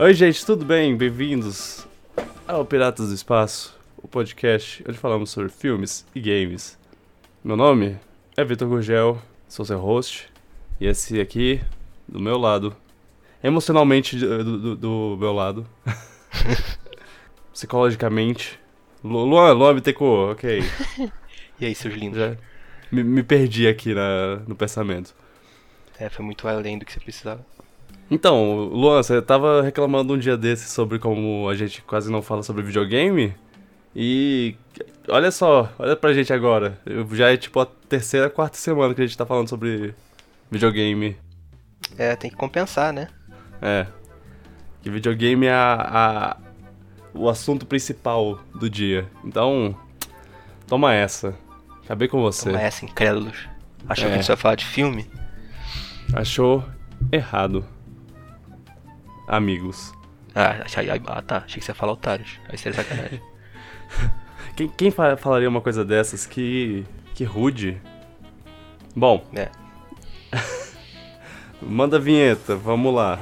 Oi, gente, tudo bem? Bem-vindos ao Piratas do Espaço, o podcast onde falamos sobre filmes e games. Meu nome é Vitor Gurgel, sou seu host, e esse aqui, do meu lado, emocionalmente do, do, do meu lado, psicologicamente, Luan, Luan Bittencourt, ok. e aí, seus lindos? Já me, me perdi aqui na, no pensamento. É, foi muito além do que você precisava. Então, Luan, você tava reclamando um dia desse sobre como a gente quase não fala sobre videogame. E olha só, olha pra gente agora. Já é tipo a terceira, quarta semana que a gente tá falando sobre videogame. É, tem que compensar, né? É. Que videogame é a, a o assunto principal do dia. Então, toma essa. Acabei com você. Toma essa, incrédulos. Achou é. que a gente ia falar de filme? Achou errado amigos. Ah, ah, tá. Achei que você ia falar otários. Aí seria sacanagem. quem, quem falaria uma coisa dessas? Que. Que rude. Bom. É. Manda a vinheta, vamos lá.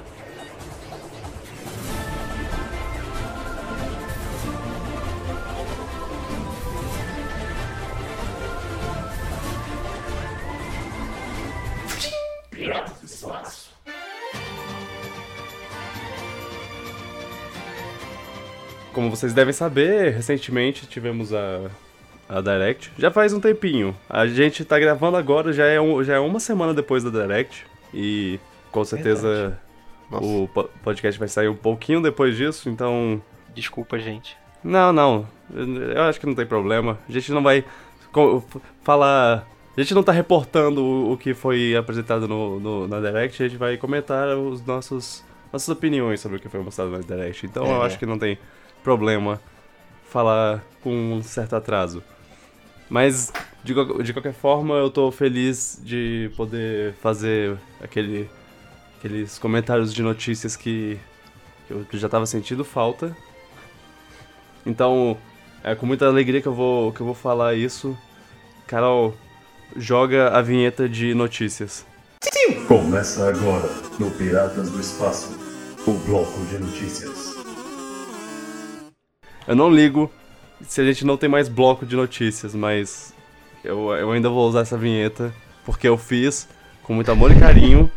Como vocês devem saber, recentemente tivemos a, a Direct. Já faz um tempinho. A gente tá gravando agora, já é, um, já é uma semana depois da Direct. E com certeza o podcast vai sair um pouquinho depois disso, então. Desculpa, gente. Não, não. Eu acho que não tem problema. A gente não vai falar. A gente não tá reportando o, que foi apresentado no, no, na Direct, a gente vai comentar os nossos nossas opiniões sobre o que foi mostrado na Direct. Então é. eu acho que não tem problema falar com um certo atraso. Mas, de, de qualquer forma, eu tô feliz de poder fazer aquele, aqueles comentários de notícias que, que eu já tava sentindo falta. Então, é com muita alegria que eu vou, que eu vou falar isso. Carol, joga a vinheta de notícias. Começa agora, no Piratas do Espaço, o bloco de notícias. Eu não ligo se a gente não tem mais bloco de notícias, mas eu, eu ainda vou usar essa vinheta porque eu fiz com muito amor e carinho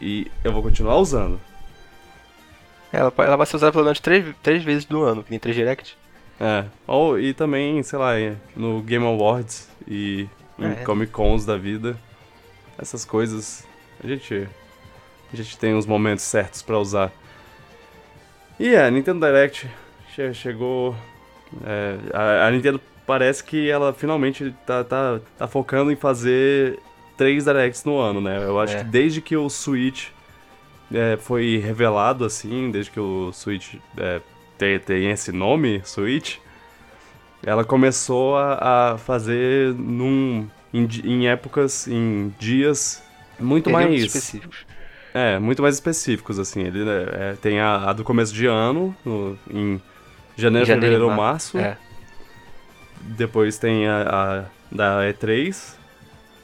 e eu vou continuar usando. Ela, ela vai ser usada pelo menos três, três vezes do ano, que nem 3 Direct. É, ou, e também, sei lá, no Game Awards e em é. Comic Cons da vida. Essas coisas, a gente, a gente tem os momentos certos para usar. E é, Nintendo Direct che chegou. É, a, a, Nintendo parece que ela finalmente tá, tá, tá focando em fazer três Directs no ano, né? Eu acho é. que desde que o Switch é, foi revelado, assim, desde que o Switch é, tem, tem esse nome, Switch, ela começou a, a fazer num, em, em, épocas, em dias muito mais específicos. É, muito mais específicos, assim. Ele é, tem a, a, do começo de ano, no, em Janeiro, Janeiro fevereiro, março. É. Depois tem a, a, da E3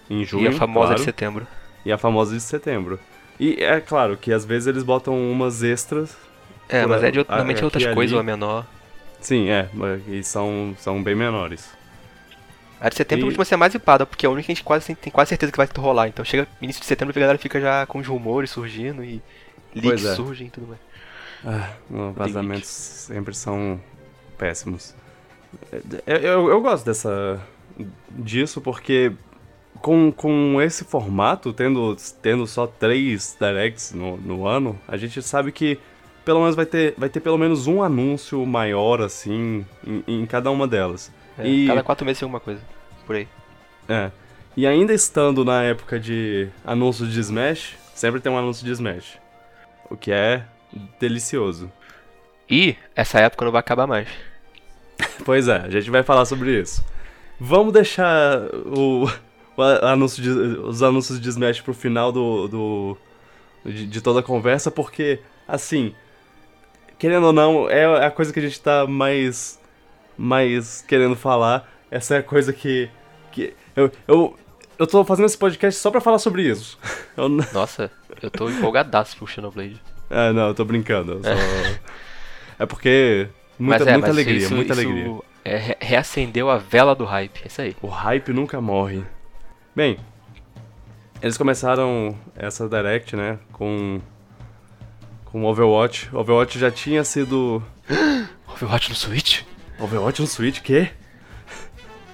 em junho. E a famosa claro. de setembro. E a famosa de setembro. E é claro que às vezes eles botam umas extras. É, mas é de, normalmente é outras coisas ou é menor. Sim, é, e são, são bem menores. A de setembro e... costuma ser mais hipada, porque é a única que a gente quase, tem quase certeza que vai rolar. Então chega início de setembro e a galera fica já com os rumores surgindo e leaks é. surgem e tudo mais. Ah, vazamentos sempre são péssimos. Eu, eu, eu, gosto dessa disso porque com, com esse formato, tendo, tendo só três directs no, no ano, a gente sabe que pelo menos vai ter, vai ter pelo menos um anúncio maior, assim, em, em cada uma delas. É, e, cada quatro meses tem alguma coisa, por aí. É. E ainda estando na época de anúncio de Smash, sempre tem um anúncio de Smash. O que é delicioso. E essa época não vai acabar mais. pois é, a gente vai falar sobre isso. Vamos deixar o, o anúncio de, os anúncios de Smash pro final do, do de, de, toda a conversa, porque, assim, querendo ou não, é a coisa que a gente tá mais, mais querendo falar. Essa é a coisa que, que eu, eu, eu tô fazendo esse podcast só pra falar sobre isso. Eu... Nossa, eu tô empolgadaço pro Xenoblade. É, não, eu tô brincando. Só... é porque. Muita, é, muita alegria, isso, muita isso alegria. É, reacendeu a vela do hype, é isso aí. O hype nunca morre. Bem, eles começaram essa Direct, né, com. com Overwatch. Overwatch já tinha sido. Overwatch no Switch? Overwatch no Switch, quê?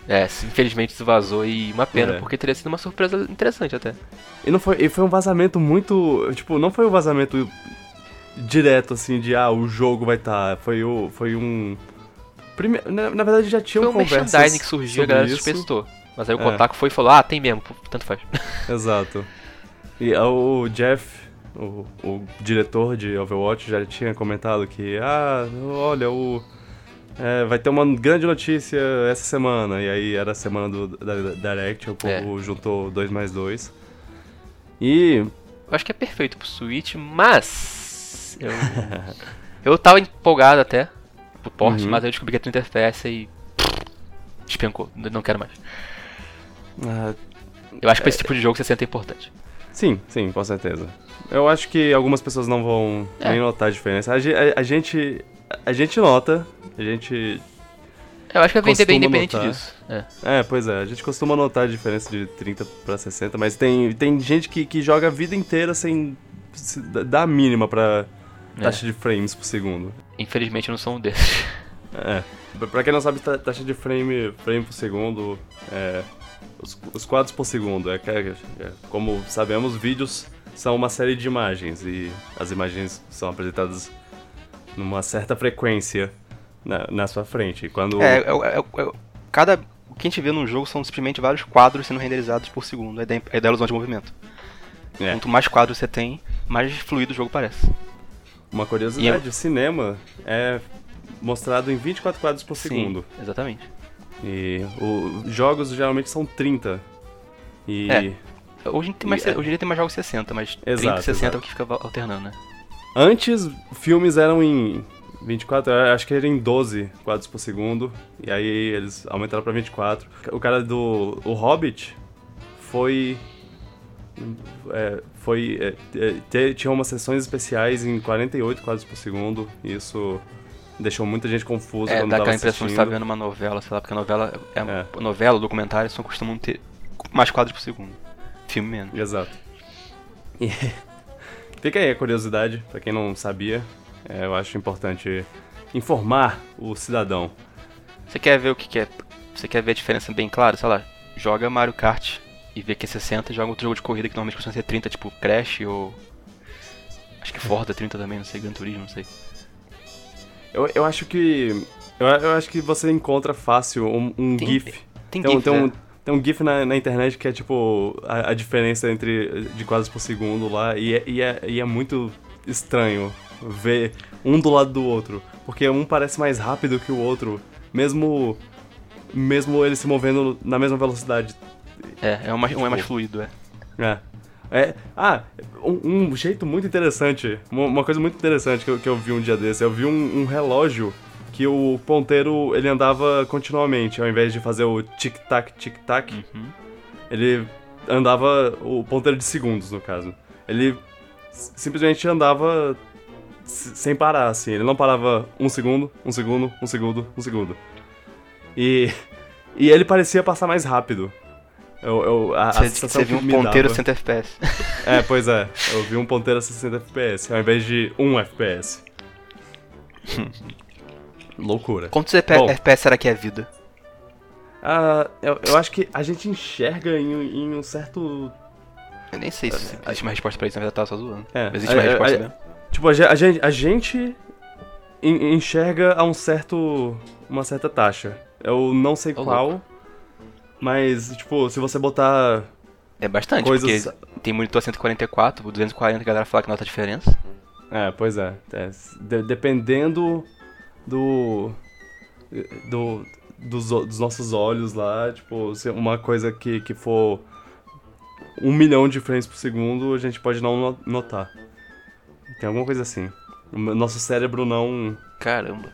É, infelizmente isso vazou e uma pena, é. porque teria sido uma surpresa interessante até. E não foi, e foi um vazamento muito, tipo, não foi um vazamento direto assim de ah, o jogo vai estar, tá. foi o foi um Prime... Na, na, verdade já tinha um merchandising que surgiu, a galera suspeitou. Mas aí o é. Kotaku foi e falou: "Ah, tem mesmo, tanto faz". Exato. E o Jeff, o, o diretor de Overwatch já tinha comentado que ah, olha, o é, vai ter uma grande notícia essa semana. E aí era a semana do, da, da Direct, o povo é. juntou 2 mais 2. E. Eu acho que é perfeito pro Switch, mas. Eu, eu tava empolgado até pro porte, uhum. mas eu descobri que é 30 FPS e. despencou. Não quero mais. Uh, eu acho que pra esse é, tipo de jogo 60 é importante. Sim, sim, com certeza. Eu acho que algumas pessoas não vão é. nem notar a diferença. A, a, a gente a gente nota, a gente. Eu acho que vai vender bem independente notar. disso. É. é. pois é, a gente costuma notar a diferença de 30 para 60, mas tem, tem gente que, que joga a vida inteira sem dar a mínima pra. Taxa de frames por segundo. Infelizmente eu não sou um desses. É. Pra quem não sabe, taxa de frame, frame por segundo é. Os, os quadros por segundo. É, é, é, como sabemos, vídeos são uma série de imagens e as imagens são apresentadas numa certa frequência na, na sua frente. Quando... É, é, é, é, cada. O que a gente vê num jogo são simplesmente vários quadros sendo renderizados por segundo. É da, é da ilusão de movimento. É. Quanto mais quadros você tem, mais fluido o jogo parece. Uma curiosidade, o cinema é mostrado em 24 quadros por Sim, segundo. Exatamente. E os jogos geralmente são 30. E. É. Hoje, tem mais, e, hoje em dia tem mais jogos 60, mas exato, 30 e 60 exato. é o que fica alternando, né? Antes, filmes eram em 24, acho que era em 12 quadros por segundo. E aí eles aumentaram pra 24. O cara do o Hobbit foi. É, foi. É, tinha umas sessões especiais em 48 quadros por segundo. E isso deixou muita gente confusa é, quando dá aquela impressão de estar vendo uma novela, sei lá, porque a novela. É, é. Novela, documentário, só costumam ter mais quadros por segundo. Filme menos. Exato. E. Fica aí a curiosidade, para quem não sabia. É, eu acho importante informar o cidadão. Você quer ver o que, que é? Você quer ver a diferença bem clara? Sei lá, joga Mario Kart e vê que é 60 e joga outro jogo de corrida que normalmente costuma ser 30, tipo Crash ou. Acho que Forza 30 também, não sei, Gran Turismo, não sei. Eu, eu acho que. Eu, eu acho que você encontra fácil um, um tem, GIF. Tem, tem, GIF, tem um, é. Tem um GIF na, na internet que é tipo a, a, diferença entre de quadros por segundo lá, e é, e, é, e é muito estranho ver um do lado do outro, porque um parece mais rápido que o outro, mesmo mesmo ele se movendo na mesma velocidade. É, é mais, tipo, um é mais fluido, é. É. É, ah, um, um jeito muito interessante, uma, uma, coisa muito interessante que eu, que eu vi um dia desse, eu vi um, um relógio que o ponteiro ele andava continuamente, ao invés de fazer o tic-tac, tic-tac, uhum. ele andava o ponteiro de segundos, no caso. Ele simplesmente andava sem parar, assim. Ele não parava um segundo, um segundo, um segundo, um segundo. E, e ele parecia passar mais rápido. Eu, eu, a, você, a você viu um ponteiro a 60 FPS. É, pois é. Eu vi um ponteiro a 60 FPS, ao invés de 1 FPS. Loucura. Quantos Bom, FPS será que é vida? Uh, eu, eu acho que a gente enxerga em, em um certo. Eu nem sei se é, existe uma resposta pra isso, na verdade eu tava só zoando. É, existe uma resposta mesmo. Tipo, a, a, gente, a gente enxerga a um certo. uma certa taxa. Eu não sei oh, qual. Louco. Mas, tipo, se você botar. É bastante, coisas... porque tem monitor 144, 240 a galera fala que nota a diferença. É, pois é. é de, dependendo do. do dos, dos, nossos olhos lá, tipo, se uma coisa que, que for um milhão de frames por segundo, a gente pode não notar. Tem alguma coisa assim. O nosso cérebro não. Caramba.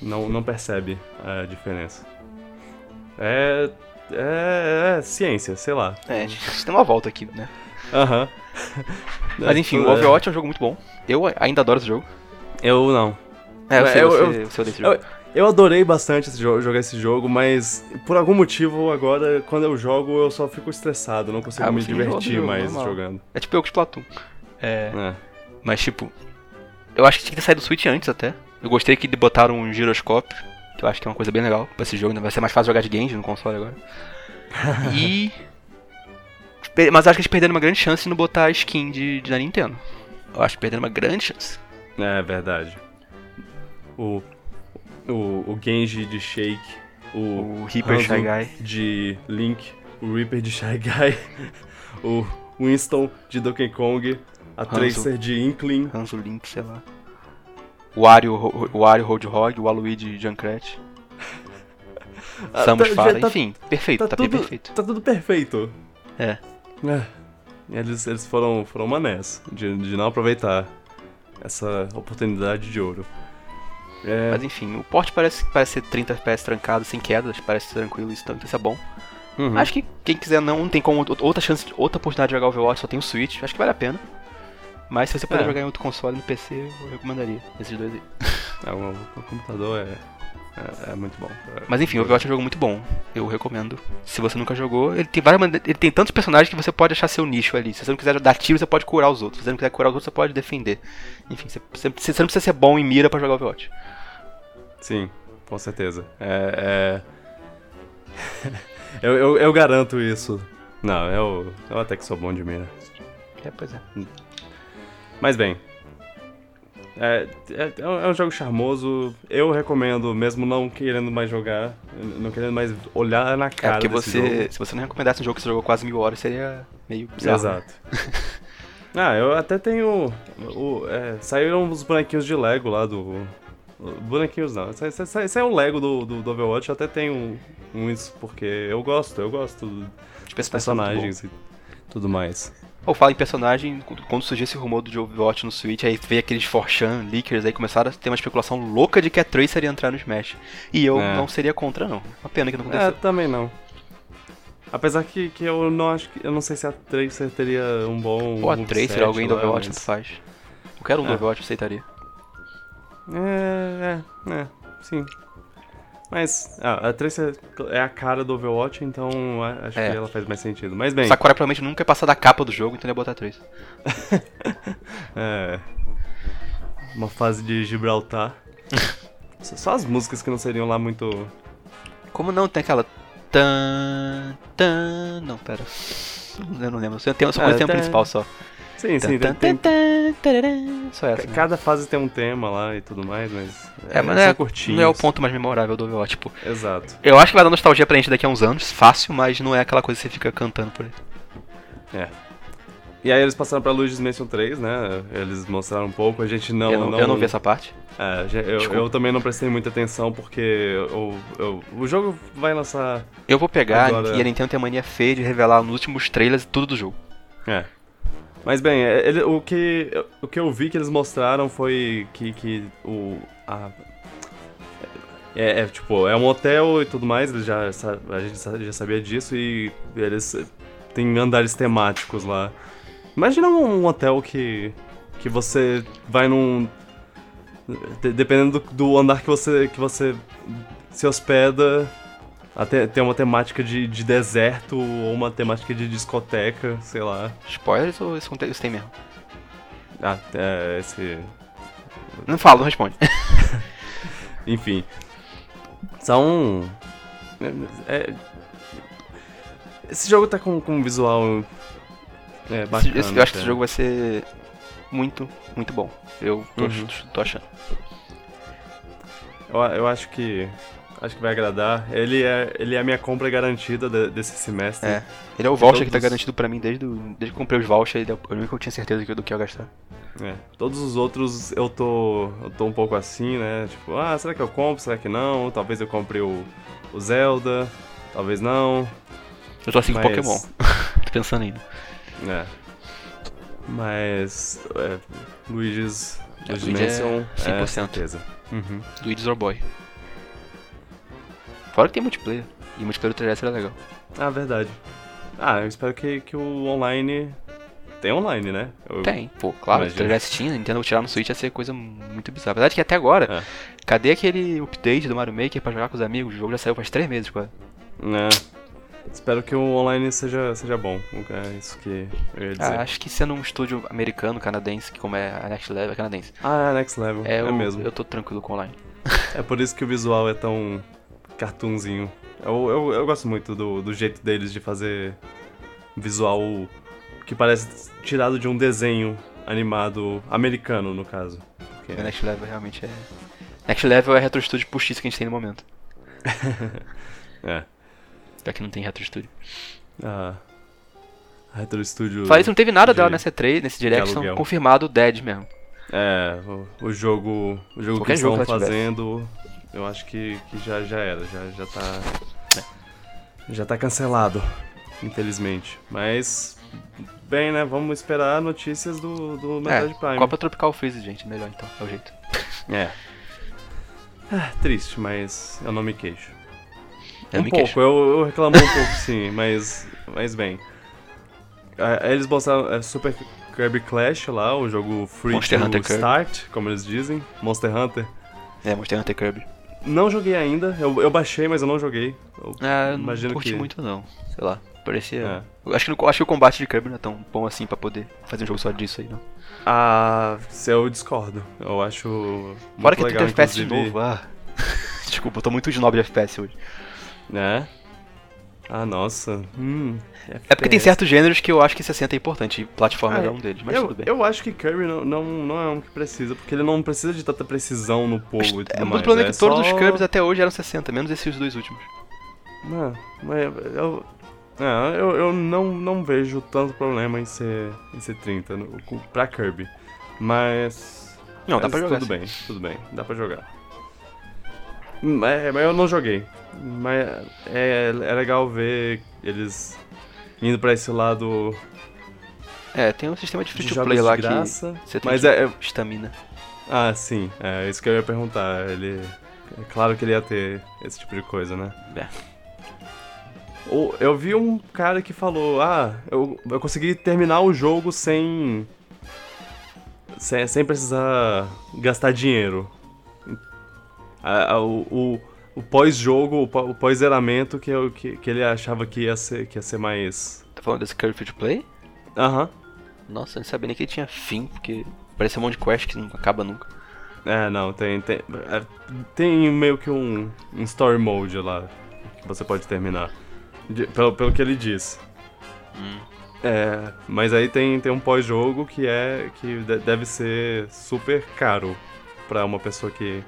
Não, não percebe a diferença. É, é. É, ciência, sei lá. É, a gente tem uma volta aqui, né? Aham. Mas enfim, o Overwatch é um jogo muito bom. Eu ainda adoro esse jogo. Eu não. É, eu, eu, esse jogo. eu adorei bastante esse jogo, jogar esse jogo, mas por algum motivo agora, quando eu jogo, eu só fico estressado, não consigo Ah, me do divertir jogo, mais normal. jogando. É tipo eu Splatoon. É, É. mas tipo, eu acho que tinha que ter saído do Switch antes até. Eu gostei que botaram um giroscópio, que eu acho que é uma coisa bem legal pra esse jogo, né? vai ser mais fácil jogar de games no console agora. e. Mas acho que eles perderam uma grande chance não botar a skin de, de da Nintendo. Eu acho que perderam uma grande chance. É verdade. O, o, o Genji de Shake, o, O Reaper Shy Guy. de Link, o Reaper de Shy Guy, o Winston de Donkey Kong, a Hanzo. Tracer de Inkling. Hanzo Link, sei lá. O Wario, Ro- o Wario Roadhog, o Waluigi Junkrat. Ah, Samus tá- Fala, tá- enfim, perfeito, tá, bem tudo, perfeito. Tá tudo perfeito. É. É. Eles, eles foram, foram manés de, de não aproveitar essa oportunidade de ouro. É, Mas enfim, o porte parece, parece ser 30 FPS trancado, sem quedas, parece tranquilo, isso, então isso é bom. uhum. Acho que quem quiser não, não tem como outra chance, outra oportunidade de jogar Overwatch, só tem o Switch, acho que vale a pena. Mas se você puder É. jogar em outro console no PC, eu recomendaria esses dois aí. É, o, o computador é, é, é muito bom. É- Mas enfim, o Overwatch é um jogo muito bom. Eu recomendo. Se você nunca jogou, ele tem várias ele tem tantos personagens que você pode achar seu nicho ali. Se você não quiser dar tiro, você pode curar os outros. Se você não quiser curar os outros, você pode defender. Enfim, você, você- você não precisa ser bom em mira pra jogar Overwatch. Sim, com certeza. É. é... eu, eu, eu garanto isso. Não, eu, eu até que sou bom de mira. É, pois é. Mas bem. É, é, é um- é um jogo charmoso. Eu recomendo, mesmo não querendo mais jogar, não querendo mais olhar na É, cara porque desse você, jogo. se você não recomendasse um jogo que você jogou quase mil horas, seria meio bizarro. né? Exato. ah, eu até tenho. O, é, saíram os bonequinhos de Lego lá do. Bonequinhos não. Sa- Saiu o Lego do, do, do Overwatch, eu até tenho uns, porque eu gosto, eu gosto dos Os personagens. personagens e tudo mais. Ou fala em personagem, quando- surgiu esse rumor do Overwatch no Switch, aí veio aqueles forchan, leakers, aí começaram a ter uma especulação louca de que a Tracer ia entrar no Smash. E eu É. não seria contra, não. Uma pena que não É, aconteceu. também não. Apesar que, que eu não acho que. Eu não sei se a Tracer teria um bom. Ou a Tracer, alguém do Overwatch, mas- faz. Qualquer um do É. Overwatch eu aceitaria. É, é, é, sim. Mas ah, a Tracer é a cara do Overwatch, então a- acho É. que ela faz mais sentido. Mas bem, Sakura provavelmente nunca ia passar da capa do jogo, então ele ia botar a Tracer. é. Uma fase de Gibraltar. Só- as músicas que não seriam lá muito. Como não tem aquela. Tan. Tan. Não, pera. Eu não lembro. Eu só o tema tá. principal só. Sim, sim, Tan, tem, tan. Só essa. né? Cada fase tem um tema lá e tudo mais, mas. É, mas são não é, curtinhos. não é o ponto mais memorável do Overwatch. Tipo, Exato. eu acho que vai dar nostalgia pra gente daqui a uns anos, fácil, mas não é aquela coisa que você fica cantando por aí. É. E aí eles passaram pra Luigi's Mansion 3, né? Eles mostraram um pouco, a gente não. eu, não, eu não vi essa parte. É, eu, eu também não prestei muita atenção porque eu, eu- o jogo vai lançar. Eu vou pegar Agora- e a Nintendo tem a mania feia de revelar nos últimos trailers tudo do jogo. É. Mas bem, é, ele- o, que, o que eu vi que eles mostraram foi que, que o. A, é, é, tipo, é um hotel e tudo mais, eles já, a gente já sabia disso e eles têm andares temáticos lá. Imagina um, hotel que, que você vai num. de- dependendo do, do andar que você, que você se hospeda, até tem uma temática de, de deserto ou uma temática de discoteca, sei lá. Spoilers ou isso, isso tem mesmo? Ah, é, esse. Não fala, não responde. Enfim. São. é- esse jogo tá com, com um visual. É, bacana. esse- eu acho que até. esse jogo vai ser muito, muito bom. Eu tô, Uhum. tô achando. Eu, eu acho que. Acho que vai agradar. Ele é, ele é a minha compra garantida de- desse semestre. É. Ele é o voucher que tá Todos- garantido pra mim desde, o- desde que comprei os vouchers. Ele é o único que eu tinha certeza do que eu ia gastar. É. Todos os outros eu tô. Eu tô um pouco assim, né? Tipo, ah, será que eu compro? Será que não? Talvez eu compre o, o Zelda. Talvez não. Eu tô assim com Mas- Pokémon. tô pensando ainda. É. Mas. É, Luigi's. É, Luigi's Luigi é Mansion. 100%. É, certeza. Uhum. Luigi's or Boy. Fora que tem multiplayer. E multiplayer do 3DS era legal. Ah, verdade. Ah, eu espero que, que o online tem online, né? Eu tem, pô, claro. Se tivesse Steam, Nintendo tirar no Switch ia ser coisa muito bizarra. Apesar de que até agora, é. cadê aquele update do Mario Maker pra jogar com os amigos? O jogo já saiu faz três meses, quase. É. Espero que o online seja, seja bom. É isso que eu ia dizer. Ah, acho que sendo um estúdio americano, canadense, que como é a Next Level, é canadense. Ah, é a Next Level. É, é eu, mesmo. Eu tô tranquilo com o online. É por isso que o visual é tão cartoonzinho. Eu, eu, eu gosto muito do, do jeito deles de fazer visual que parece tirado de um desenho animado americano, no caso. Porque... O Next Level realmente é. Next Level é a Retro Studio postiça que a gente tem no momento. é. Já que não tem Retro Studio. Ah. Retro Studio. Isso, não teve nada de... dela nessa 3 nesse Direct, são confirmado Dead mesmo. É, o, o jogo. O jogo Qualquer que estão fazendo, eu acho que, que já, já era, já, já tá. É. Já tá cancelado, infelizmente. Mas. Bem, né? Vamos esperar notícias do, do Metroid é, Prime. Copa Tropical Freeze, gente. Melhor então, é o jeito. É. é triste, mas eu não me queixo. Eu um me pouco, queixo. Eu, eu reclamo um pouco sim, mas, mas bem. É, eles mostraram é, Super Kirby Clash lá, o jogo free Monster to Hunter start, Kirby. como eles dizem. Monster Hunter. É, Monster Hunter Kirby. Não joguei ainda, eu, eu baixei, mas eu não joguei. Eu ah, imagino não curti que... muito não, sei lá. Parecia. É. Acho, que, acho que o combate de Kirby não é tão bom assim pra poder fazer um jogo só disso aí, não. Ah, eu discordo. Eu acho. Fora que legal, tem FPS de novo. Ah. Desculpa, eu tô muito snob de FPS hoje. É? Ah, nossa. Hum, é porque tem certos gêneros que eu acho que 60 é importante, e plataforma ah, é um deles, mas eu, tudo bem. Eu acho que Kirby não, não, não é um que precisa, porque ele não precisa de tanta precisão no povo mas, e tudo é, mais. O problema é que é todos só... os Kirby's até hoje eram 60, menos esses dois últimos. Não, mas eu, não, eu, eu não, não vejo tanto problema em ser, em ser 30 no, pra Kirby. Mas. Não, dá pra jogar. Tudo bem, tudo bem, dá pra jogar. Mas, mas eu não joguei. Mas é, é legal ver eles indo pra esse lado. É, tem um sistema de free to play lá graça, que você tem mas é, estamina. Ah, sim, é isso que eu ia perguntar. Ele. É claro que ele ia ter esse tipo de coisa, né? É. Eu vi um cara que falou: Ah, eu, eu consegui terminar o jogo sem, sem. sem precisar gastar dinheiro. A, a, o, o, pós-jogo, o pós-zeramento que, que, que ele achava que ia ser, que ia ser mais. Tá falando desse Curve to Play? Aham. Uhum. Nossa, eu não sabia nem que ele tinha fim, porque parece um monte de quest que não acaba nunca. É, não, tem. Tem, é, tem meio que um, um story mode lá que você pode terminar. De, pelo, pelo que ele diz. Hum. É, mas aí tem, tem um pós-jogo que é. que deve ser super caro pra uma pessoa que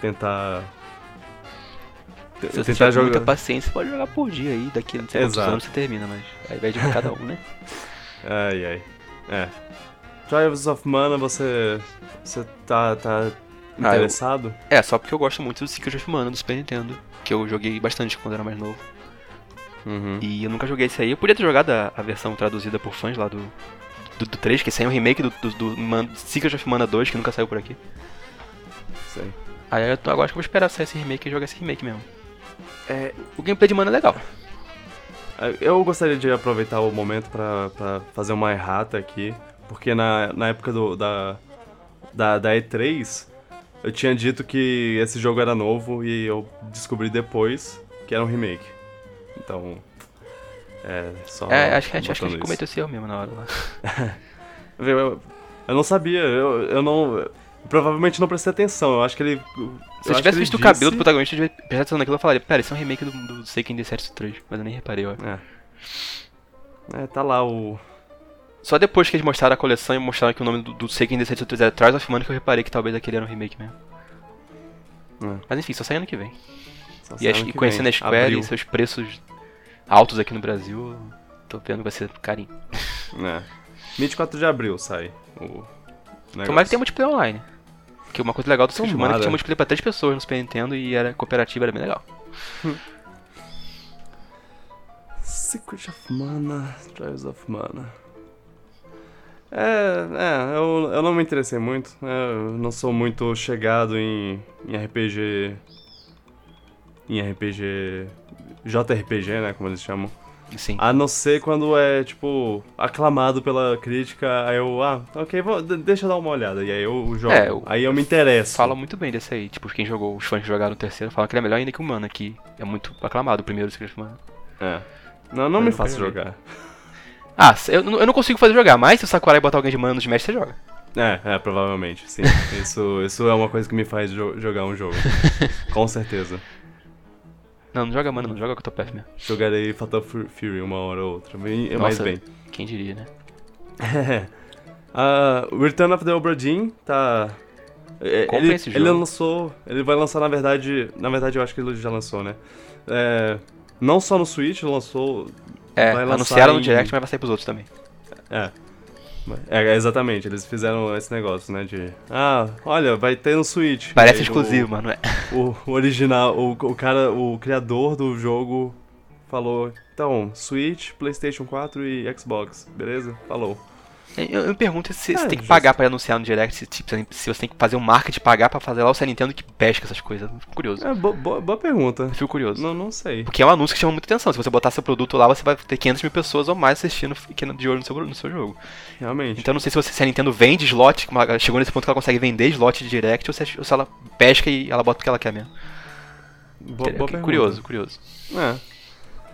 tentar se você tentar jogar... muita paciência, pode jogar por dia aí, daqui não sei quantos anos você termina, mas aí vai de cada um, né? ai, ai. É. Trials of Mana, você. Você tá, tá interessado? Ah, eu... É, só porque eu gosto muito do Secret of Mana do Super Nintendo, que eu joguei bastante quando era mais novo. Uhum. E eu nunca joguei esse aí. Eu podia ter jogado a, a versão traduzida por fãs lá do, do, do 3, que saiu um remake do, do, do Man, Secret of Mana 2, que nunca saiu por aqui. Sei. Aí eu tô, agora acho que eu vou esperar sair esse remake e jogar esse remake mesmo. É, o gameplay de mana é legal. Eu gostaria de aproveitar o momento pra, pra fazer uma errata aqui, porque na, na época do, da, da, da E3 eu tinha dito que esse jogo era novo e eu descobri depois que era um remake. Então. É, só. É, acho que a gente, acho que a gente cometeu esse erro mesmo na hora lá. eu, eu não sabia, eu, eu não provavelmente não prestei atenção. Eu acho que ele. Se eu tivesse visto disse... o cabelo do protagonista, eu tivesse prestado atenção naquilo, eu falaria, pera, isso é um remake do, do Seiken D7 3, mas eu nem reparei, ó. É. É, tá lá o. Só depois que eles mostraram a coleção e mostraram que o nome do, do Seiken D7 3 era Trials of Mana que eu reparei que talvez aquele era um remake mesmo. É. Mas enfim, só sai ano que vem. Só e, e conhecendo vem. a Square Abril. e seus preços altos aqui no Brasil, tô vendo que vai ser carinho. É. 24 de abril sai o. Negócio. Tomara que tenha multiplayer online. Que uma coisa legal do Switch Humano é que tinha multiplayer pra três pessoas no Super Nintendo e era cooperativa, era bem legal. Secret of Mana, Trials of Mana. É, é, eu, eu não me interessei muito. Eu não sou muito chegado em, em RPG. Em RPG. JRPG, né? Como eles chamam. Sim. A não ser quando é, tipo, aclamado pela crítica, aí eu, ah, ok, vou, deixa eu dar uma olhada. E aí eu jogo. É, eu, aí eu me interesso. Fala muito bem desse aí. Tipo, quem jogou, os fãs jogaram o terceiro falam que ele é melhor ainda que o Mana, que é muito aclamado o primeiro Secret of Mana. É. Não, não me faça jogar. Ah, eu, eu não consigo fazer jogar, mas se o Sakurai botar alguém de Mana no Smash, você joga. É, é, provavelmente, sim. isso, isso é uma coisa que me faz jo jogar um jogo. Com certeza. Não, não joga Mana, não joga Octopath mesmo. Jogarei Fatal Fury uma hora ou outra, bem, Nossa, mais bem. Quem diria, né? uh, Return of the Obra Dinn tá... É, ele, esse jogo. ele lançou, ele vai lançar na verdade, na verdade eu acho que ele já lançou, né? É, não só no Switch, lançou... É, anunciaram em... no Direct, mas vai sair pros outros também. É, é, exatamente, eles fizeram esse negócio, né? De. Ah, olha, vai ter no Switch. Parece exclusivo, o, mano. É. O, o original, o, o cara, o criador do jogo falou: então, Switch, PlayStation 4 e Xbox, beleza? Falou. Eu, eu me pergunto se é, você tem que pagar pra anunciar no Direct, se, tipo, se você tem que fazer um marketing pagar pra fazer lá ou se a Nintendo que pesca essas coisas. Fico curioso. É, bo boa, boa pergunta. Fico curioso. Não, não sei. Porque é um anúncio que chama muita atenção. Se você botar seu produto lá, você vai ter 500 mil pessoas ou mais assistindo de olho no seu, no seu jogo. Realmente. Então não sei se, você, se a Nintendo vende slot, chegou nesse ponto que ela consegue vender slot de Direct, ou se, ou se ela pesca e ela bota o que ela quer mesmo. Boa, boa curioso, curioso. É.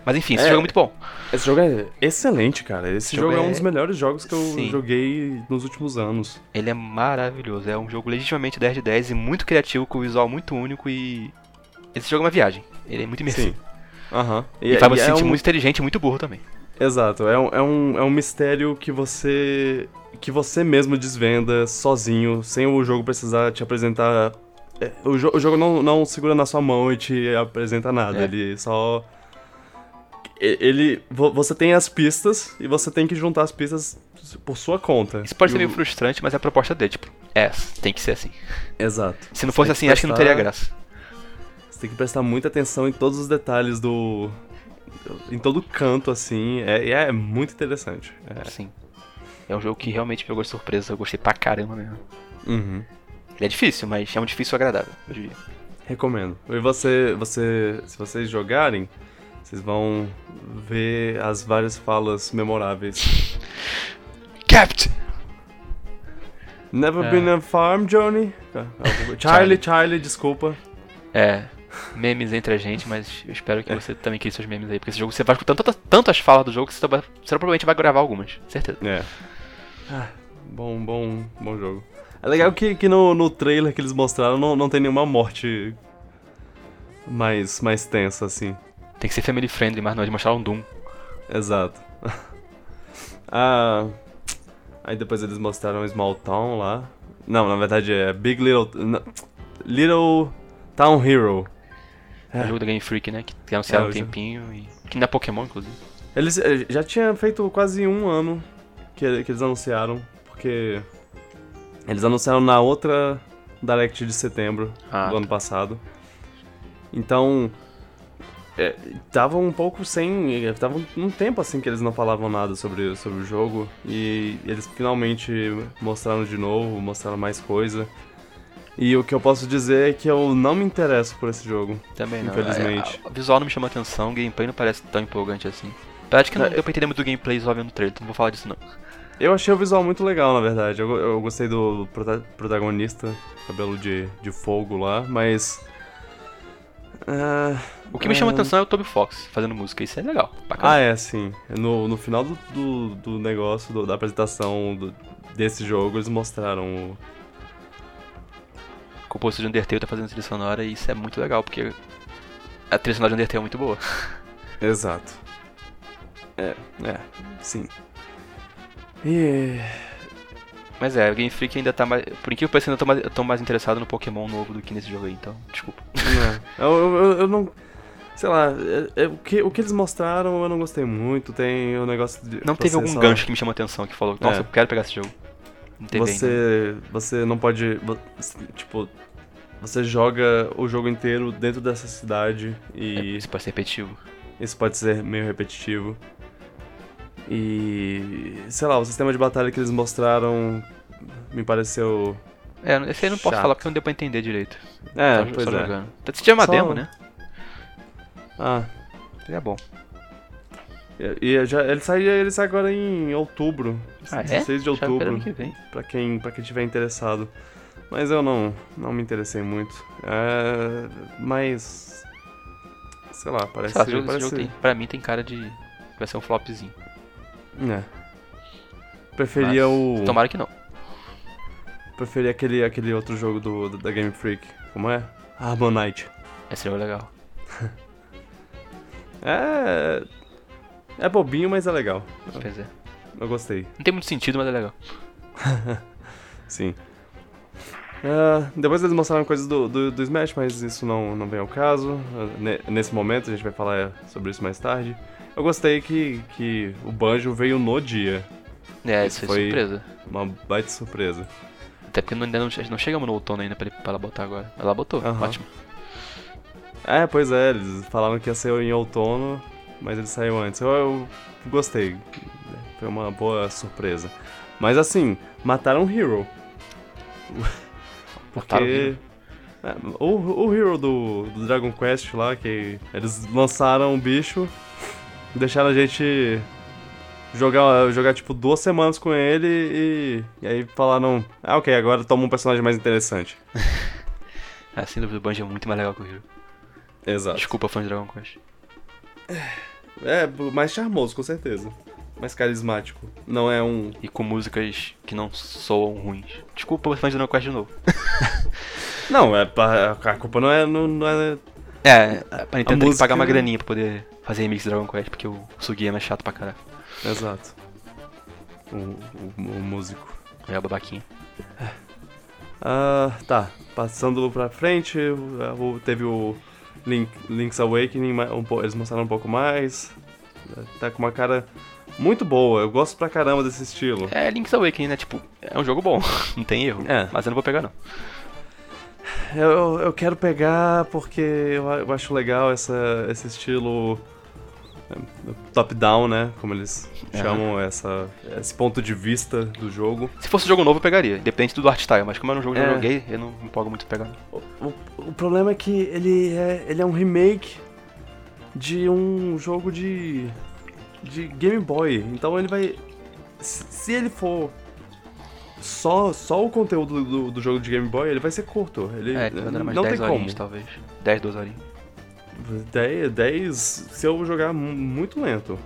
Mas enfim, esse é, jogo é muito bom. Esse jogo é excelente, cara. Esse jogo, jogo é... é... um dos melhores jogos que eu Sim. joguei nos últimos anos. Ele é maravilhoso. É um jogo legitimamente 10 de 10 e muito criativo, com um visual muito único e. Esse jogo é uma viagem. Ele é muito imersivo. Aham. Uhum. E, e faz você é sentir um... muito inteligente e muito burro também. Exato. É um, é, um, é um mistério que você. que você mesmo desvenda sozinho, sem o jogo precisar te apresentar. É, o, jo o jogo não, não segura na sua mão e te apresenta nada. É. Ele só ele você tem as pistas e você tem que juntar as pistas por sua conta. Isso pode ser meio frustrante, mas é a proposta dele, tipo, é, tem que ser assim. Exato. Se não fosse assim, prestar... acho que não teria graça. Você tem que prestar muita atenção em todos os detalhes do em todo canto assim, é, é muito interessante. É. Sim. É um jogo que realmente pegou de surpresa, eu gostei pra caramba mesmo. Uhum. Ele é difícil, mas é um difícil agradável, eu diria. Recomendo. E você, você, se vocês jogarem, vocês vão ver as várias falas memoráveis. Captain! Never é. been a farm, Johnny? Charlie, Charlie, Charlie, desculpa. É, memes entre a gente, mas eu espero que é. você também crie seus memes aí, porque esse jogo você vai escutando tantas, tantas falas do jogo que você, você provavelmente vai gravar algumas, certeza. É. Ah, bom, bom, bom jogo. É legal que, que no, no trailer que eles mostraram não, não tem nenhuma morte mais, mais tensa, assim. Tem que ser family friendly, mas não, eles mostraram Doom. Exato. ah, aí depois eles mostraram Small Town lá. Não, na verdade é Big Little... Little Town Hero. É o jogo da Game Freak, né? Que anunciaram é, um tempinho e... Que não é Pokémon, inclusive. Eles eh, já tinha feito quase um ano que, que eles anunciaram, porque... Eles anunciaram na outra Direct de setembro ah, do ano passado. Então, é, tava um pouco sem. Tava um tempo assim que eles não falavam nada sobre, sobre o jogo. E eles finalmente mostraram de novo, mostraram mais coisa. E o que eu posso dizer é que eu não me interesso por esse jogo. Também não. Infelizmente. É, o visual não me chama atenção, o gameplay não parece tão empolgante assim. Apesar que não é. deu pra entender muito do gameplay só vendo o trailer, então não vou falar disso não. Eu achei o visual muito legal, na verdade. Eu, eu gostei do prota protagonista, cabelo de, de fogo lá, mas Uh, o que me chama atenção é o Toby Fox fazendo música, isso é legal. Ah, é, sim. No, no final do, do, do negócio, do, da apresentação do, desse jogo, eles mostraram o. O compositor de Undertale tá fazendo trilha sonora e isso é muito legal, porque a trilha sonora de Undertale é muito boa. Exato. É, é, sim. E. Mas é, o Game Freak ainda tá mais. Por incrível que pareça, ainda tô mais, tô mais interessado no Pokémon novo do que nesse jogo aí, então, desculpa. É, eu, eu, eu, não. Sei lá, é, é, o, que, o que eles mostraram eu não gostei muito. Tem o um negócio de. Não teve algum só... gancho que me chamou a atenção que falou, nossa, é. eu quero pegar esse jogo. Não teve você, ainda. você não pode. Tipo, você joga o jogo inteiro dentro dessa cidade e. É, isso pode ser repetitivo. Isso pode ser meio repetitivo. E. sei lá, o sistema de batalha que eles mostraram me pareceu. É, esse aí não posso falar porque não deu pra entender direito. É, só, pois só é. Jogando. Você tinha uma só... demo, né? Ah. Seria bom. E, e já, ele, sai, ele sai agora em outubro. Ah, é? 16 de Já pelo outubro. que vem. Pra quem, pra quem tiver interessado. Mas eu não, não me interessei muito. É, mas. Sei lá, parece. Sei lá, esse jogo, esse parece jogo tem, pra mim tem cara de. Vai ser um flopzinho. É. Preferia Mas o. Tomara que não. Preferia aquele, aquele outro jogo do, do- da Game Freak. Como é? Harmonite. Esse jogo é legal. É. É bobinho, mas é legal. Pois é. Eu gostei. Não tem muito sentido, mas é legal. Sim. Ah, depois eles mostraram coisas do, do, do Smash, mas isso não, não vem ao caso. Ah, ne- Nesse momento, a gente vai falar sobre isso mais tarde. Eu gostei que, que o Banjo veio no dia. É, Isso isso foi surpresa. Uma baita surpresa. Até porque ainda não, não chegamos no outono ainda pra, ele- pra ela botar agora. Ela botou, Aham. ótimo. É, pois é, eles falaram que ia ser em outono, mas ele saiu antes. Eu, eu gostei. Foi uma boa surpresa. Mas assim, mataram o Hero. Porque. É, o, o Hero do, do Dragon Quest lá, que eles lançaram o bicho, deixaram a gente jogar, jogar tipo duas semanas com ele e, e aí falaram, ah ok, agora toma um personagem mais interessante. É, sem dúvida, o Banjo é muito mais legal que o Hero. Exato. Desculpa, fã de Dragon Quest. É, mais charmoso, com certeza. Mais carismático. Não é um. E com músicas que não soam ruins. Desculpa, fã de Dragon Quest de novo. Não, é pa- a culpa não é. Não, não é... É, a Nintendo tem que pagar uma graninha pra poder fazer remix de Dragon Quest, porque o Sugiyama é chato pra caralho. Exato. O, o, o músico. É o babaquinha. Ah, tá. Passando pra frente, o- teve o Link, Link's Awakening, um, eles mostraram um pouco mais. Tá com uma cara muito boa, eu gosto pra caramba desse estilo. É Link's Awakening, né? Tipo, é um jogo bom, não tem erro. É. Mas eu não vou pegar, não. Eu, eu quero pegar porque eu, acho legal essa, esse estilo é, top-down, né? Como eles É. chamam essa, esse ponto de vista do jogo. Se fosse um jogo novo, eu pegaria, independente do art style. Mas como era um jogo que eu É. joguei, eu não me empolgo muito pegar. O, o- o problema é que ele é, ele é um remake de um jogo de, de Game Boy. Então ele vai. Se, se ele for só, só o conteúdo do, do jogo de Game Boy, ele vai ser curto. Ele, É, ele vai durar mais não 10 tem como. horinhas, talvez. 10, 12 horinhas. 10, 10 se eu jogar mu- muito lento.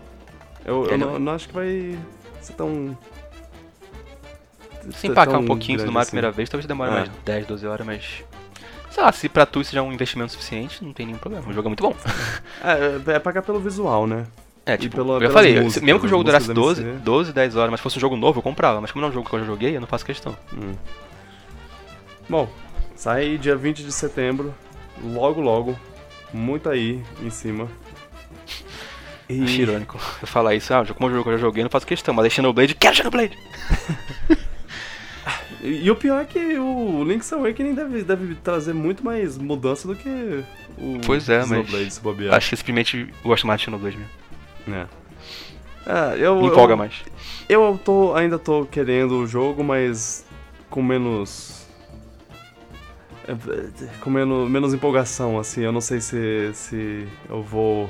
Eu, eu não, não acho que vai ser tão. Se tão empacar um pouquinho tomar a assim. primeira vez, talvez demore É. mais 10, 12 horas, mas. Sei lá, se pra tu isso já é um investimento suficiente, não tem nenhum problema. O jogo é muito bom. É, é pagar pelo visual, né? É, tipo, pela- eu falei, músicas, mesmo que o jogo durasse músicas 12, devem ser- 12, 10 horas, mas fosse um jogo novo, eu comprava. Mas como não é um jogo que eu já joguei, eu não faço questão. Hum. Bom, sai dia 20 de setembro. Logo, logo. Muito aí em cima. E... Acho irônico eu falar isso. Ah, como é jogo eu já joguei, não faço questão. Mas aí Xenoblade, quero Xenoblade! E, e o pior é que o Link's Awakening deve, deve trazer muito mais mudança do que o Pois é, mas Xenoblade, se bobear. Acho que simplesmente gosto mais de Xenoblade mesmo. É. Ah, eu, Me empolga eu, mais. Eu tô, ainda tô querendo o jogo, mas com menos. É, Com menos, menos empolgação, assim. Eu não sei se, se eu vou.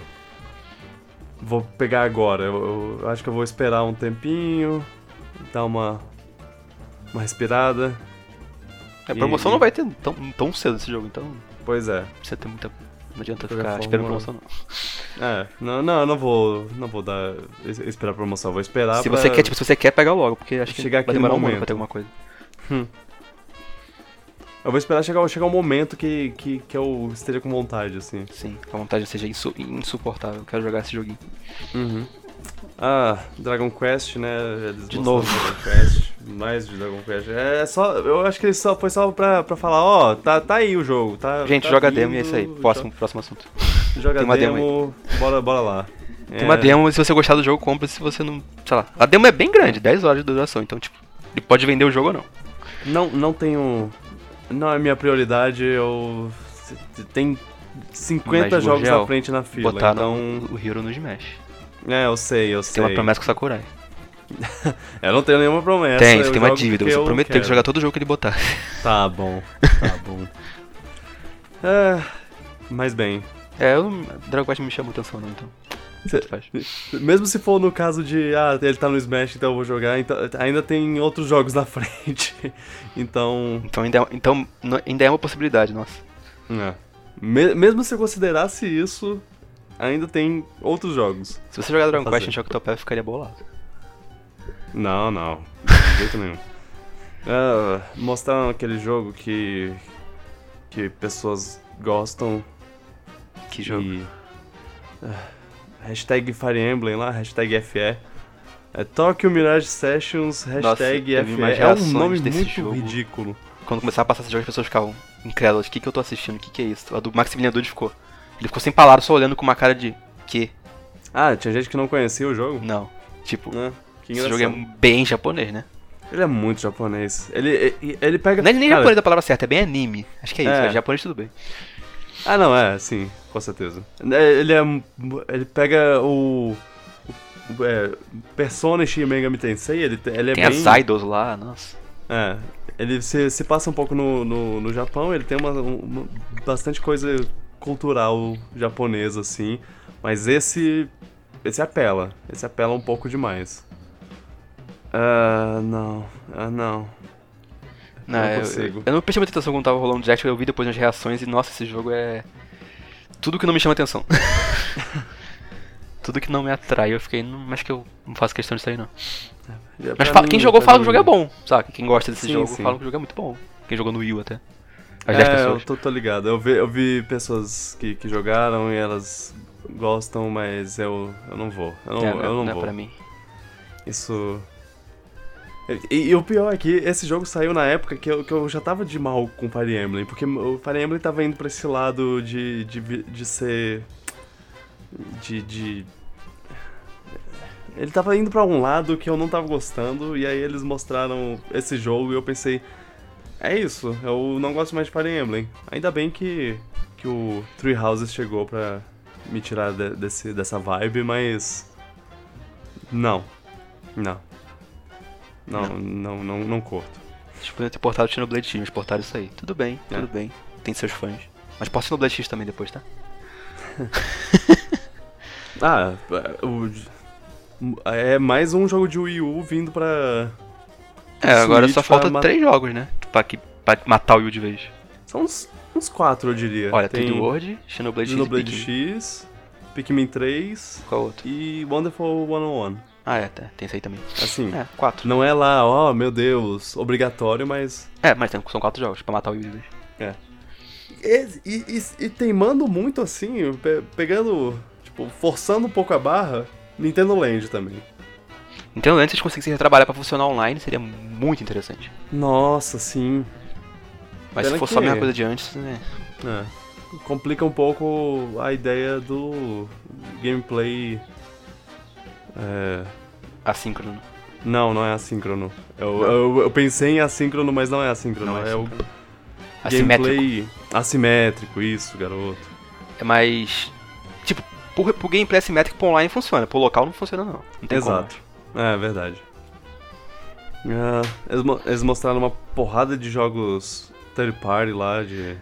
Vou pegar agora. Eu, eu acho que eu vou esperar um tempinho, dar uma. Uma respirada. A E- promoção e- não vai ter tão, tão cedo esse jogo, então Pois é. precisa ter muita. Não adianta ficar esperando forma, promoção, não. É, não, não, eu não vou. Não vou dar. es- Esperar a promoção, eu vou esperar. se pra- você quer, tipo, se você quer, pega logo, porque acho que Chegar vai demorar um ano momento. pra ter alguma coisa. Eu vou esperar chegar, chegar um momento que, que, que eu esteja com vontade, assim. Sim, que a vontade seja insu insuportável. Eu quero jogar esse joguinho. Uhum. Ah, Dragon Quest, né? Eles De novo. Dragon Quest, mais de Dragon Quest. É só, eu acho que ele só foi só pra, pra falar, ó, tá, tá aí o jogo, tá. Gente, tá joga vindo, demo e é isso aí. Próximo, próximo assunto. jo- Joga tem uma demo, demo bora, bora lá. Tem uma demo, se você gostar do jogo, compra. Se você não. Sei lá. A demo é bem grande, 10 horas de duração. Então, tipo, ele pode vender o jogo ou não. Não, não tenho. Não é minha prioridade, eu. Tem 50 Mas, jogos Gurgel, na frente na fila, Botaram então. o Hero no Smash. É, eu sei, eu sei. Tem uma promessa com o Sakurai. Eu não tenho nenhuma promessa. tem, eu você tem uma dívida. Você eu prometeu quero. que jogar todo jogo que ele botar. Tá bom, tá bom. É, mas bem, É, eu, Dragon Quest não me chama atenção, não, então. Mesmo se for no caso de, ah, ele tá no Smash, então eu vou jogar, então, ainda tem outros jogos na frente. então. Então ainda, é- então ainda é uma possibilidade, nossa. É. Me- mesmo se eu considerasse isso, ainda tem outros jogos. Se você jogar Dragon Fazer. Quest em Octopath, ficaria bolado. Não, não. De jeito nenhum. Mostraram aquele jogo que. que pessoas gostam. Que jogo. E, ah, hashtag Fire Emblem lá, hashtag FE. É Tokyo Mirage Sessions, hashtag vi FE. É um nome desse muito jogo. ridículo. Quando começava a passar esse jogo, as pessoas ficavam incrédulas. O que, que eu tô assistindo? O que, que é isso? A do Maximilian Dude ficou. Ele ficou sem palavras, só olhando com uma cara de. Que? Ah, tinha gente que não conhecia o jogo? Não. Tipo, Ah, esse jogo é bem japonês, né? Ele é muito japonês. Ele, ele, ele pega. Não é nem Cara, japonês a palavra certa, é bem anime. Acho que é isso. É. É. japonês tudo bem. Ah, não, é, sim, com certeza. É, Ele é. Ele pega o. o é, Persona Shin Megami Tensei, ele, ele é Tem bem. as idols lá, nossa. É. Ele se, se passa um pouco no, no, no Japão, ele tem uma, uma- bastante coisa cultural japonesa, assim. Mas esse. Esse apela. Esse apela um pouco demais. Ah, não. Ah, não. Não, Não eu, consigo. eu não prestei muita atenção quando tava rolando o direct, eu vi depois nas reações e, nossa, esse jogo é. Tudo que não me chama atenção. Tudo que não me atrai, eu fiquei, não, acho que eu não faço questão disso aí não. Já Mas fala- mim- quem jogou fala que o mim- jogo é bom, sabe? Quem gosta desse Sim, jogo sim. fala que o jogo é muito bom. Quem jogou no Wii até. As 10 É, pessoas. eu tô, tô ligado. Eu vi, eu vi pessoas que, que jogaram e elas gostam, mas eu, eu não vou. Eu não, É, eu não é vou. pra mim. Isso. E, e o pior é que esse jogo saiu na época que eu, que eu já tava de mal com Fire Emblem, porque o Fire Emblem tava indo pra esse lado de, de, de ser. De, de. Ele tava indo pra um lado que eu não tava gostando, e aí eles mostraram esse jogo e eu pensei. É isso, eu não gosto mais de Fire Emblem. Ainda bem que, que o Three Houses chegou pra me tirar de- desse, dessa vibe, mas. Não. Não. Não, não, não, não curto. Eles podiam ter portado o Xenoblade X, mas portaram isso aí. Tudo bem, É. tudo bem. Tem seus fãs. Mas porta o Xenoblade X também depois, tá? Ah, o, é mais um jogo de Wii U vindo pra. É, agora Switch só falta ma- três jogos, né? Pra, que, pra matar o Wii U de vez. São uns, uns quatro, eu diria. Olha, tem 3D World, Xenoblade X Xenoblade Pikmin. X, Pikmin 3 Qual outro? e Wonderful 101. Ah, é, tá. Tem esse aí também. Assim, É, quatro. não é lá, ó, meu Deus, obrigatório, mas É, mas são quatro jogos pra matar o de vez. E, e, e- e teimando muito assim, pe- pegando, tipo, forçando um pouco a barra, Nintendo Land também. Então, antes eles conseguissem trabalhar pra funcionar online, seria muito interessante. Nossa, sim. Mas Pena se for que- só a mesma coisa de antes, né? É. Complica um pouco a ideia do gameplay. É... Assíncrono. Não, não é assíncrono. Eu, eu, eu pensei em assíncrono, mas não é assíncrono. Não é é o assíncrono. Assimétrico. gameplay assimétrico, isso, garoto. É mais. Tipo, pro, pro gameplay assimétrico pro online funciona, pro local não funciona não. Não Exato. É, verdade. Ah, eles, mo- eles mostraram uma porrada de jogos third party lá, de.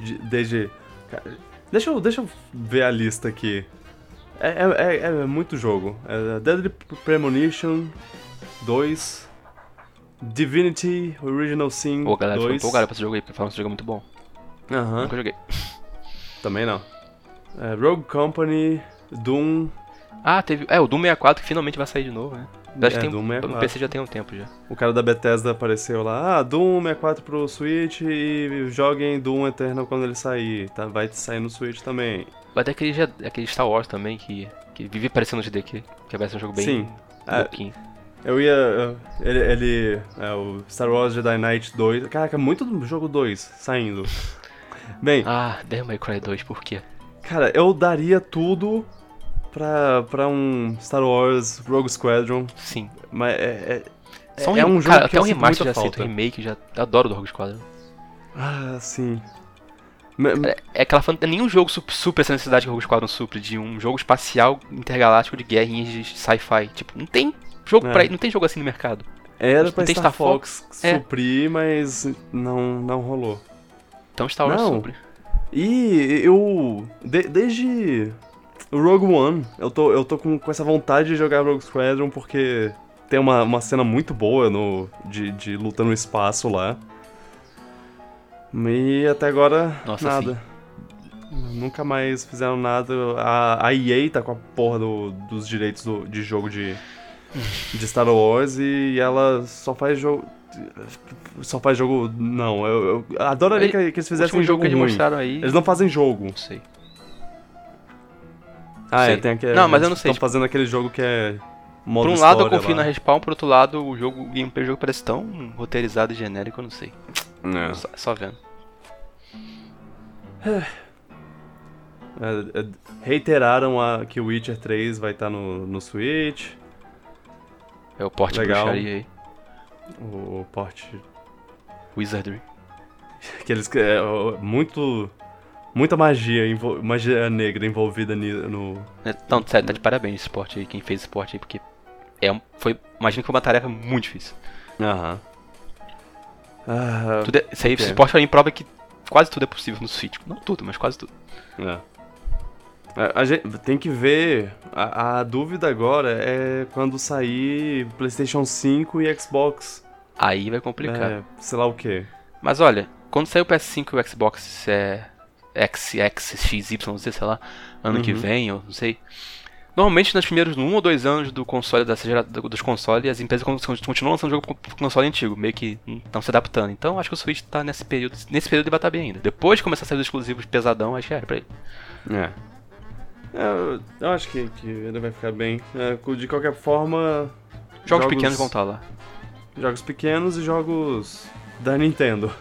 de- desde. cara, Deixa eu, deixa eu ver a lista aqui. É, é, é- é muito jogo. É Deadly Premonition 2, Divinity Original Sin. Pô, galera, ficou 2. empolgada pra esse jogo aí, porque falam que esse jogo é muito bom. Aham, Nunca joguei. também não. É, Rogue Company, Doom, Ah, teve. É, o Doom 64 que finalmente vai sair de novo, né? Eu acho É, que tem, Doom no 64. PC já tem um tempo já. O cara da Bethesda apareceu lá, ah, Doom 64 pro Switch e joguem Doom Eternal quando ele sair, tá? Vai sair no Switch também. Vai ter aquele, aquele Star Wars também que, que vive aparecendo no GDQ, que ser um jogo bem Sim. É, louquinho. eu ia. Ele. ele é, o Star Wars Jedi Knight 2. Caraca, muito do jogo 2 saindo. Bem, Ah, Devil May Cry 2, por quê? cara, eu daria tudo pra, pra um Star Wars Rogue Squadron, Sim. mas é. é Só um, é um jogo cara, que até um remaster já aceito, falta. remake já. Adoro o Rogue Squadron. Ah, sim. É, é aquela fan... Nenhum jogo su- supra essa necessidade que o Rogue Squadron supre de um jogo espacial intergaláctico de guerrinhas de sci-fi. Tipo, não tem jogo É. pra... não tem jogo assim no mercado. Era pra Star, Star Fox? Fox É. suprir, mas não, não rolou. Então Star Wars Não. supre. E eu. de- desde. o Rogue One, eu tô, eu tô com, com essa vontade de jogar Rogue Squadron porque tem uma, uma cena muito boa no, de, de luta no espaço lá. E até agora, Nossa, nada. Nunca mais fizeram nada. A, a EA tá com a porra do- dos direitos do- de jogo de, de Star Wars e ela só faz jogo. Só faz jogo. Não, eu, eu adoraria que, que eles fizessem um jogo que eles ruim. aí. Eles não fazem jogo. Não sei. Ah, é, Sei. tem aquele. Não, mas eu não sei, Estão tipo- fazendo aquele jogo que é. Modo Por um lado eu confio lá. na Respawn, por outro lado o jogo, o gameplay do jogo parece tão roteirizado e genérico, eu não sei. É. Só, só vendo. É, é, reiteraram a, que o Witcher 3 vai estar no, no Switch. É o porte Legal. bruxaria aí. O, o port. Wizardry. Que eles. É, muito. Muita magia, envol- magia negra envolvida no. É, Não, sério, tá de parabéns esse porte aí, quem fez esse porte aí, porque é foi, imagino que foi uma tarefa muito difícil. Aham. Ah, Tudo é, isso aí, ok. esse porte pra mim prova que quase tudo é possível no Switch. Não tudo, mas quase tudo. É. A, a gente tem que ver. A, a dúvida agora é quando sair PlayStation 5 e Xbox. Aí vai complicar. É, sei lá o que. Mas olha, quando sair o PS5 e o Xbox é X, X, X, Y, não sei, sei lá, ano que Uhum. vem, ou não sei. Normalmente nos primeiros um ou dois anos do console, dessa dos consoles, as empresas con- continuam lançando jogo pro console antigo, meio que estão se adaptando. Então acho que o Switch tá nesse período. Nesse período ele vai estar bem ainda. Depois de começar a sair os exclusivos pesadão, acho que era pra ele. É. É, eu- eu acho que, que ele vai ficar bem. É, de qualquer forma. Jogos, pequenos vão estar lá. Jogos pequenos e jogos da Nintendo.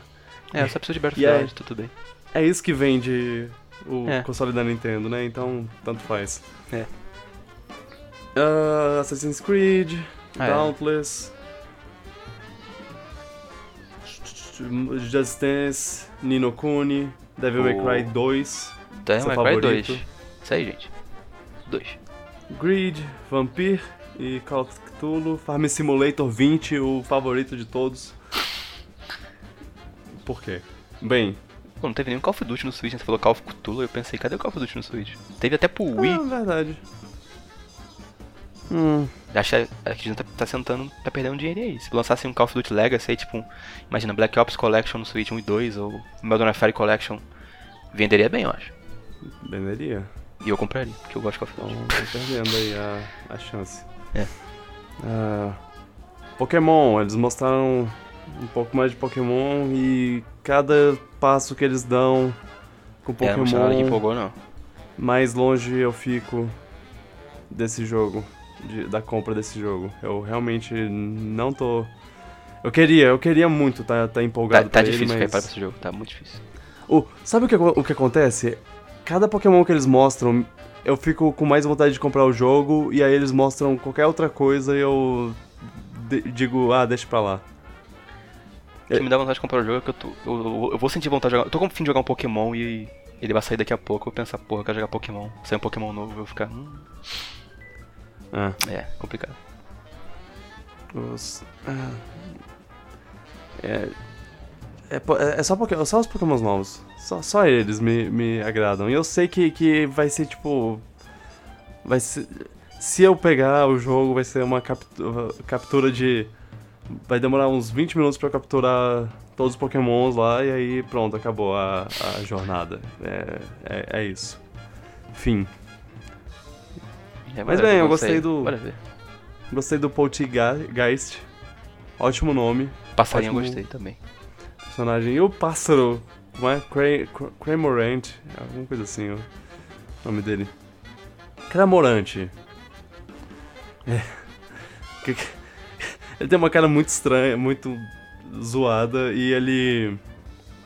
É, só precisa de? Battlefield, tudo bem. É isso que vende o É. console da Nintendo, né? Então, tanto faz. É. Ah, Assassin's Creed, Ah, é. Dauntless, Just Dance, Nino Kuni, Devil May Cry Oh. 2, Devil May Cry favorito? 2. Isso aí, gente. 2. Greed, Vampir e Call of Cthulhu, Farm Simulator 20, o favorito de todos. Por quê? Bem, não teve nenhum Call of Duty no Switch, né? Você falou Call of Cthulhu, eu pensei, cadê o Call of Duty no Switch? Teve até pro Wii. é verdade. Hum, Acho que a Activision tá, tá sentando perder um dinheiro aí. Se lançasse um Call of Duty Legacy aí, tipo, um- imagina, Black Ops Collection no Switch 1 e 2, ou Modern Warfare Collection, venderia bem, eu acho. venderia. E eu compraria, porque eu gosto de Call of Então, Duty. tô perdendo aí a, a chance. É. Ah, Pokémon, eles mostraram um pouco mais de Pokémon e cada passo que eles dão com É, não nada que Pokémon, empolgou, não. mais longe eu fico desse jogo, de- da compra desse jogo. Eu realmente não tô. Eu queria, eu queria muito tá, tá Tá, empolgado tá pra difícil ele, hypar pra mas... esse jogo, tá muito difícil. O, sabe o que, o que acontece? Cada Pokémon que eles mostram, eu fico com mais vontade de comprar o jogo, e aí eles mostram qualquer outra coisa e eu digo, ah, deixa pra lá. O que me dá vontade de comprar o jogo é que eu tô. Eu, eu- eu vou sentir vontade de jogar. Eu tô com fim de jogar um Pokémon e ele vai sair daqui a pouco. Eu vou pensar, porra, eu quero jogar Pokémon. Sai um Pokémon novo, eu vou ficar. Hum, Ah, é, complicado. os, ah, é, é, po- é só, Poké- só os Pokémons novos. Só, só eles me, me agradam. E eu sei que, que vai ser tipo. Vai ser. Se eu pegar o jogo, vai ser uma captura, captura de. Vai demorar uns 20 minutos pra eu capturar todos os Pokémons lá e aí pronto, acabou a, a jornada. É, é, é isso. Fim. É, Mas bem, eu gostei do-. Gostei do Poltergeist. Ótimo nome. Passarinho eu gostei também. personagem. E o pássaro, como é? Cramorant, alguma coisa assim, o nome dele. Cramorante. É. Ele tem uma cara muito estranha, muito zoada, e ele.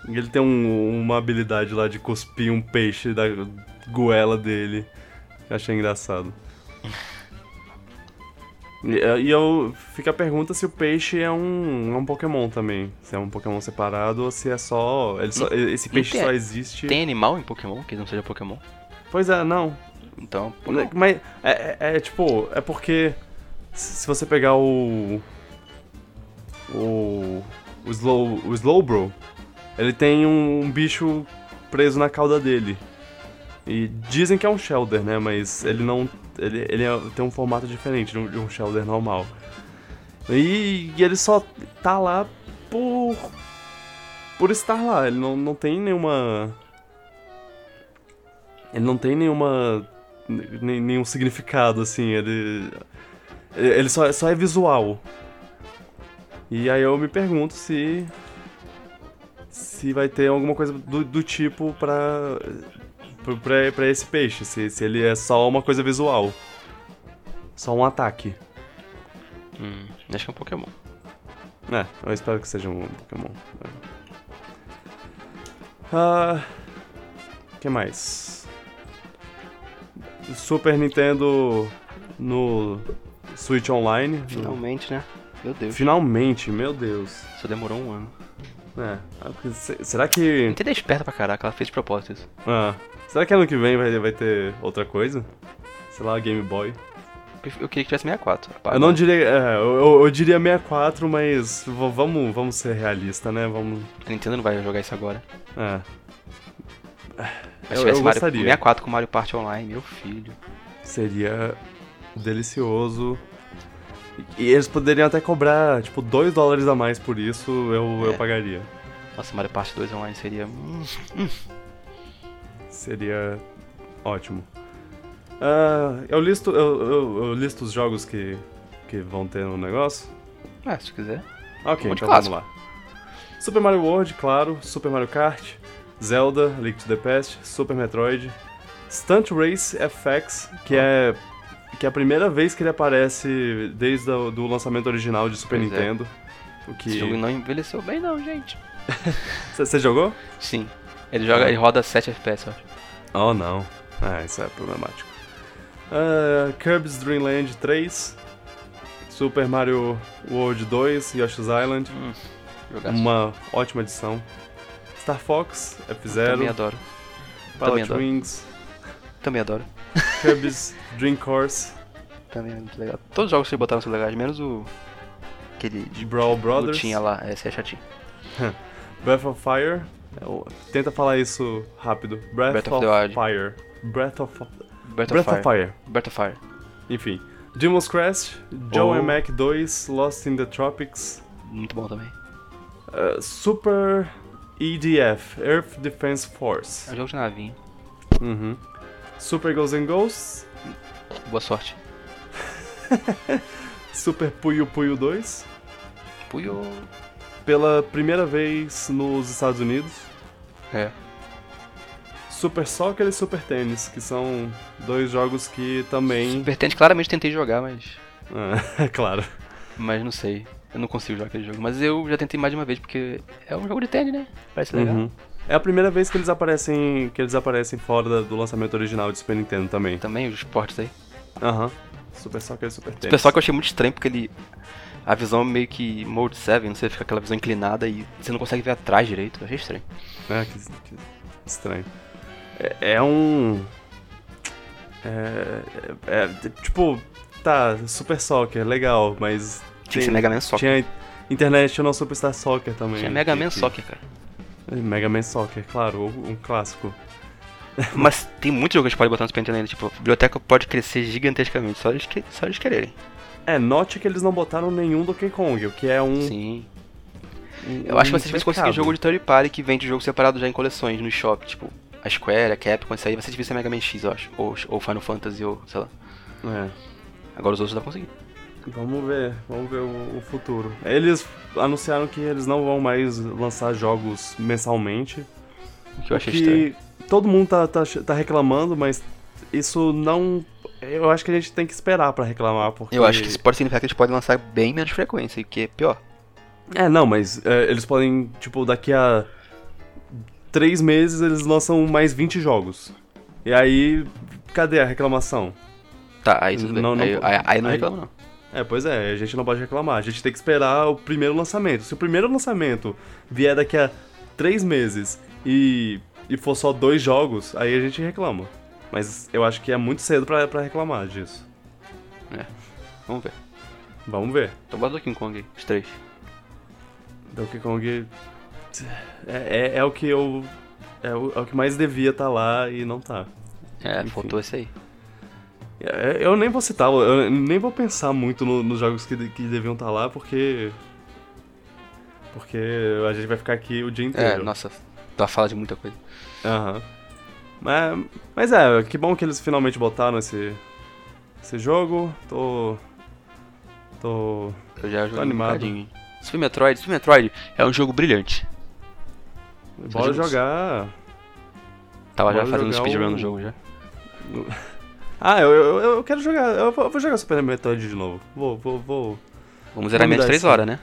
Ele tem um- uma habilidade lá de cuspir um peixe da goela dele. Eu achei engraçado. E, e eu fica a pergunta se o peixe é um, é um Pokémon também. Se é um Pokémon separado ou se é só. Só- esse peixe tem- só existe. Tem animal em Pokémon que não seja Pokémon? Pois é, não. Então, Pokémon. Mas é, é- é tipo, é porque se se você pegar o. O. O, Slow, o Slowbro, ele tem um, um bicho preso na cauda dele. E dizem que é um Shelder, né? Mas ele não. Ele, ele é, tem um formato diferente de um, de um normal. E, e, ele só tá lá por. por estar lá. Ele não, não tem nenhuma. Ele não tem nenhuma. nenhum significado, assim. Ele. Ele só, só é visual. E aí eu me pergunto se. Se vai ter alguma coisa do, do tipo pra, pra, pra esse peixe. Se, se ele é só uma coisa visual. Só um ataque. Hum, acho que é um Pokémon. É, eu espero que seja um Pokémon. Ah. que mais? Super Nintendo no Switch Online. Finalmente, né? Meu Deus. Finalmente, meu Deus. Só demorou um ano. É. Será que. Nintendo é esperta pra caraca, ela fez de propósito isso. Ah. Será que ano que vem vai, vai ter outra coisa? Sei lá, Game Boy. Eu queria que tivesse 64. Eu não diria. É, eu, eu, diria 64, mas vamos, vamos ser realistas, né? Vamos. A Nintendo não vai jogar isso agora. É. Mas eu, eu Mario, gostaria. 64 com Mario Party Online, meu filho. Seria delicioso. E eles poderiam até cobrar, tipo, 2 dólares a mais por isso, eu, é. eu pagaria. Nossa, Mario Party 2 online seria. Seria ótimo. Uh, eu, listo, eu, eu, eu, listo os jogos que, que vão ter no negócio? Ah, se quiser. Ok, então vamos lá. Super Mario World, claro. Super Mario Kart. Zelda, Link to the Past. Super Metroid. Stunt Race FX, que oh. é que é a primeira vez que ele aparece desde o do lançamento original de Super pois é. Nintendo. É. O que... Esse jogo não envelheceu bem não, gente. Você jogou? Sim. Ele joga, ele roda 7 FPS, eu acho. Oh não. Ah, isso é problemático. Uh, Kirby's Dream Land 3, Super Mario World 2, Yoshi's Island, hum, uma ótima edição. Star Fox, F-Zero, também adoro. Pilot também Wings, também adoro. Kirby's Dream Course, também é muito legal. Todos os jogos que botaram são legais, menos o aquele de Brawl Brothers. Tinha lá, esse é chatinho. Breath of Fire, tenta falar isso rápido. Breath, Breath of, of Fire. Breath of Breath, Breath of, Fire. Breath of Fire. Enfim. Demon's Crest, Joe oh. and Mac 2, Lost in the Tropics. Muito bom também. Uh, Super EDF, Earth Defense Force. É um jogo de navinha. Uhum. Super Ghosts and Ghosts. Boa sorte. Super Puyo Puyo 2. Puyo. Pela primeira vez nos Estados Unidos. É. Super Soccer e Super Tênis, que são dois jogos que também. Super Tênis claramente tentei jogar, mas. É, claro. Mas não sei. Eu não consigo jogar aquele jogo. Mas eu já tentei mais de uma vez, porque é um jogo de tênis, né? Parece legal. Uhum. É a primeira vez que eles aparecem. que eles aparecem fora do lançamento original de Super Nintendo também. Também, os esportes aí. Aham. Uhum. Super Soccer e Super Tênis. Super Soccer eu achei muito estranho, porque ele. A visão é meio que Mode 7, não sei, fica aquela visão inclinada e você não consegue ver atrás direito. Eu achei estranho. É, que, que estranho. É, é um. É, é, é, Tipo, tá, Super Soccer, legal, mas. Tinha que ser Mega Man Soccer. Tinha International Superstar Soccer também. Tinha Mega Man que, Soccer, cara. É, Mega Man Soccer, claro, um clássico. Mas tem muitos jogos que pode botar no Super Nintendo, tipo, a biblioteca pode crescer gigantescamente, só eles, que, só eles quererem. É, note que eles não botaram nenhum Donkey Kong, o que é um. Sim. Um, Eu acho que vocês conseguem jogo de third party que vende jogo separado já em coleções no shop, tipo, a Square, a Capcom, isso aí vai ser difícil ser Mega Man X, eu acho. Ou, ou Final Fantasy, ou sei lá. É. Agora os outros dá pra conseguir. Vamos ver, vamos ver o, o, futuro. Eles anunciaram que eles não vão mais lançar jogos mensalmente. O que eu achei estranho. Todo mundo tá, tá, tá reclamando, mas isso não. Eu acho que a gente tem que esperar para reclamar, porque... Eu acho que isso pode significar que eles podem lançar bem menos frequência, que é pior. É, não, mas é, eles podem, tipo, daqui a três meses eles lançam mais 20 jogos. E aí, cadê a reclamação? Tá, aí tudo não. Não, aí, aí, aí, não reclama, não. É, pois é, a gente não pode reclamar. A gente tem que esperar o primeiro lançamento. Se o primeiro lançamento vier daqui a três meses e, e for só dois jogos, aí a gente reclama. Mas eu acho que é muito cedo pra, pra reclamar disso. É, vamos ver. Vamos ver. Então bota Donkey Kong os três. Donkey Kong é, é, é, o que eu. É o, é o que mais devia estar tá lá e não tá. É, Enfim. faltou esse aí. É, Eu nem vou citar, eu nem vou pensar muito no- nos jogos que, que deviam estar lá, porque. Porque a gente vai ficar aqui o dia É, inteiro. nossa, tá fala de muita coisa. Aham. Mas, mas é, que bom que eles finalmente botaram esse, esse jogo. Tô. Tô. Eu já um animado. Super Metroid, Super Metroid é um jogo brilhante. Bora jogar. Tava já Bora fazendo jogar speedrun o- no jogo já. Ah, eu, eu, eu quero jogar. Eu vou, jogar Super Metroid de novo. Vou, vou, vou. Vamos zerar menos dar 3 esse- horas, né?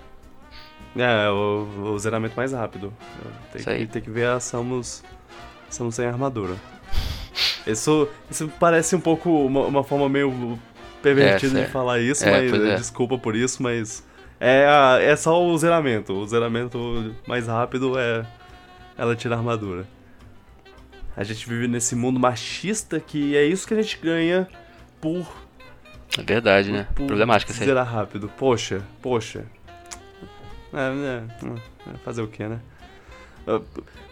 É, o, o zeramento mais rápido. Tem que, que ver a Samus, Samus sem armadura. Isso, isso parece um pouco uma, uma forma meio pervertida É, de é. falar isso, É, mas pois é. desculpa por isso, mas é, a- é só o zeramento. O zeramento mais rápido é ela tirar a armadura. A gente vive nesse mundo machista que é isso que a gente ganha por É verdade, né? por Problemático isso aí. Zerar rápido. Poxa, poxa. É, é, é, fazer o que, né? Ah,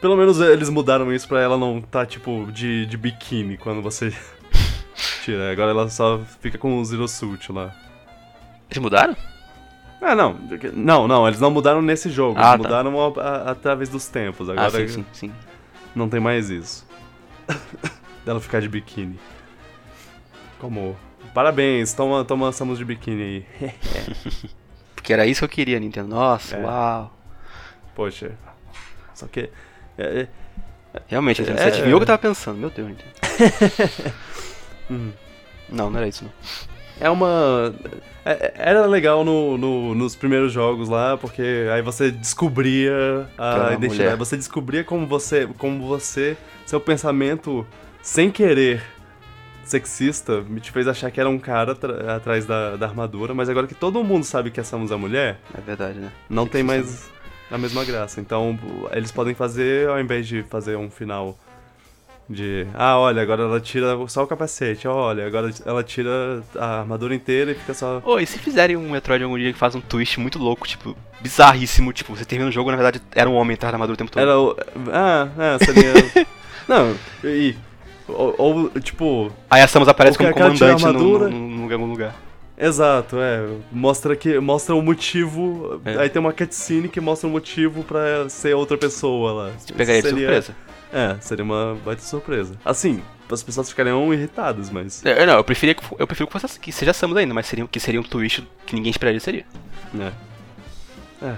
Pelo menos eles mudaram isso pra ela não tá, tipo, de, de biquíni quando você tira. Agora ela só fica com o Zero Suit lá. Eles mudaram? Ah, não. Não, não, eles não mudaram nesse jogo. Ah, eles tá. mudaram a- a- através dos tempos. Agora ah, sim, sim, sim. não tem mais isso. Dela ficar de biquíni. Como. Parabéns, toma, toma Samus de biquíni aí. Porque era isso que eu queria, Nintendo. Nossa, É. uau. Poxa. Só que. é- é- Realmente, Nintendo, É. você adivinhou o que eu tava pensando. Meu Deus. Hum. Não, não era isso, não. É uma. é- Era legal no, no- nos primeiros jogos lá, porque aí você descobria a identidade. mulher. Você descobria como você. Como você. Seu pensamento, sem querer sexista, me te fez achar que era um cara atrás da, da armadura, mas agora que todo mundo sabe que essa é mulher, É verdade, né? não tem Sexista mais a mesma graça. Então, eles podem fazer, ao invés de fazer um final de. Ah, olha, agora ela tira só o capacete. Olha, agora ela tira a armadura inteira e fica só. Ô, e se fizerem um Metroid algum dia que faz um twist muito louco, tipo, bizarríssimo, tipo, você termina o jogo, na verdade, era um homem atrás da armadura o tempo todo. Era o. Ah, é, seria. Não, e. Ou, ou, tipo. Aí a Samus aparece como comandante no, em algum lugar. Exato, é. Mostra que. Mostra o motivo. É. Aí tem uma cutscene que mostra o motivo pra ser outra pessoa lá. Te pegaria de Seria- surpresa. É, seria uma baita surpresa. Assim, as pessoas ficariam irritadas, mas. É, não, eu preferia que, eu prefiro que, fosse, que seja Samus ainda, mas seria, que seria um twist que ninguém esperaria seria. É. É.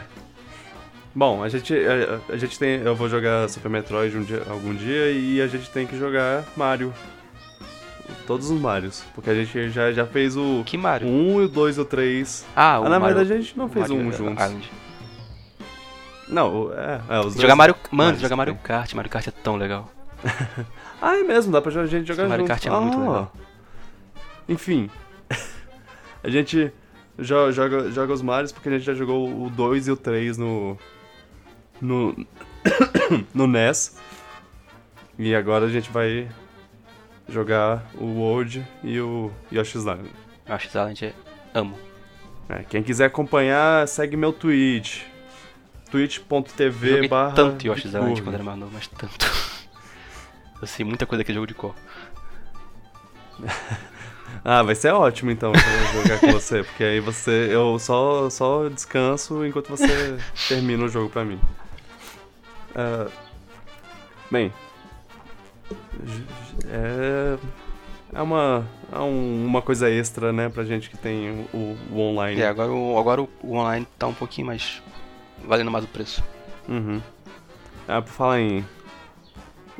Bom, a gente, a, a gente tem. Eu vou jogar Super Metroid um dia, algum dia e a gente tem que jogar Mario. Todos os Marios. Porque a gente já, já fez o Que Mario? 1 e o 2 e o 3. Ah, o Ah, na Mario, verdade a gente não fez Mario um juntos. Island. Não, o- é, é, os dois. Jogar Mario. Mano, Marios jogar Mario tem. Kart. Mario Kart é tão legal. Ah, é mesmo, dá pra gente jogar Mario juntos. Kart é muito Ah. legal. Enfim. a gente jo- joga, joga os Marios porque a gente já jogou o 2 e o 3 no. No. no NES. E agora a gente vai jogar o World e o Yoshi's Island. Que Island é. Amo. É, quem quiser acompanhar, segue meu Twitch. twitch.tv barra tanto Yoshi's Island quando era mais novo, mas tanto. Eu sei muita coisa daquele jogo de cor. Ah, vai ser ótimo então jogar com você, porque aí você. Eu só, só descanso enquanto você termina o jogo pra mim. Ah, bem. É. É uma, é um- uma coisa extra, né, pra gente que tem o, o online. É, agora, o, agora o, o online tá um pouquinho mais. valendo mais o preço. Uhum. Ah, por falar em.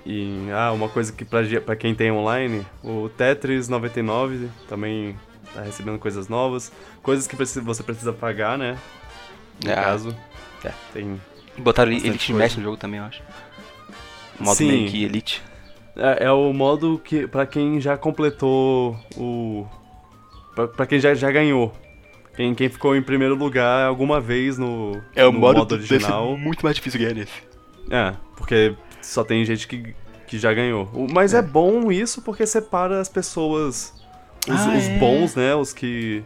em ah, uma coisa que pra, pra quem tem online, o Tetris 99 também tá recebendo coisas novas. Coisas que você precisa pagar, né? No É, caso. é. Tem. Botaram Elite. Match no jogo também, eu acho. O modo Sim. meio que Elite. É, é o modo que. pra quem já completou o. Pra, pra quem já, já ganhou. Quem, quem ficou em primeiro lugar alguma vez no, no modo original. muito mais difícil ganhar nesse. É, porque só tem gente que, que já ganhou. O- Mas é. bom isso porque separa as pessoas. Os, Ah, os é. bons, né? Os que.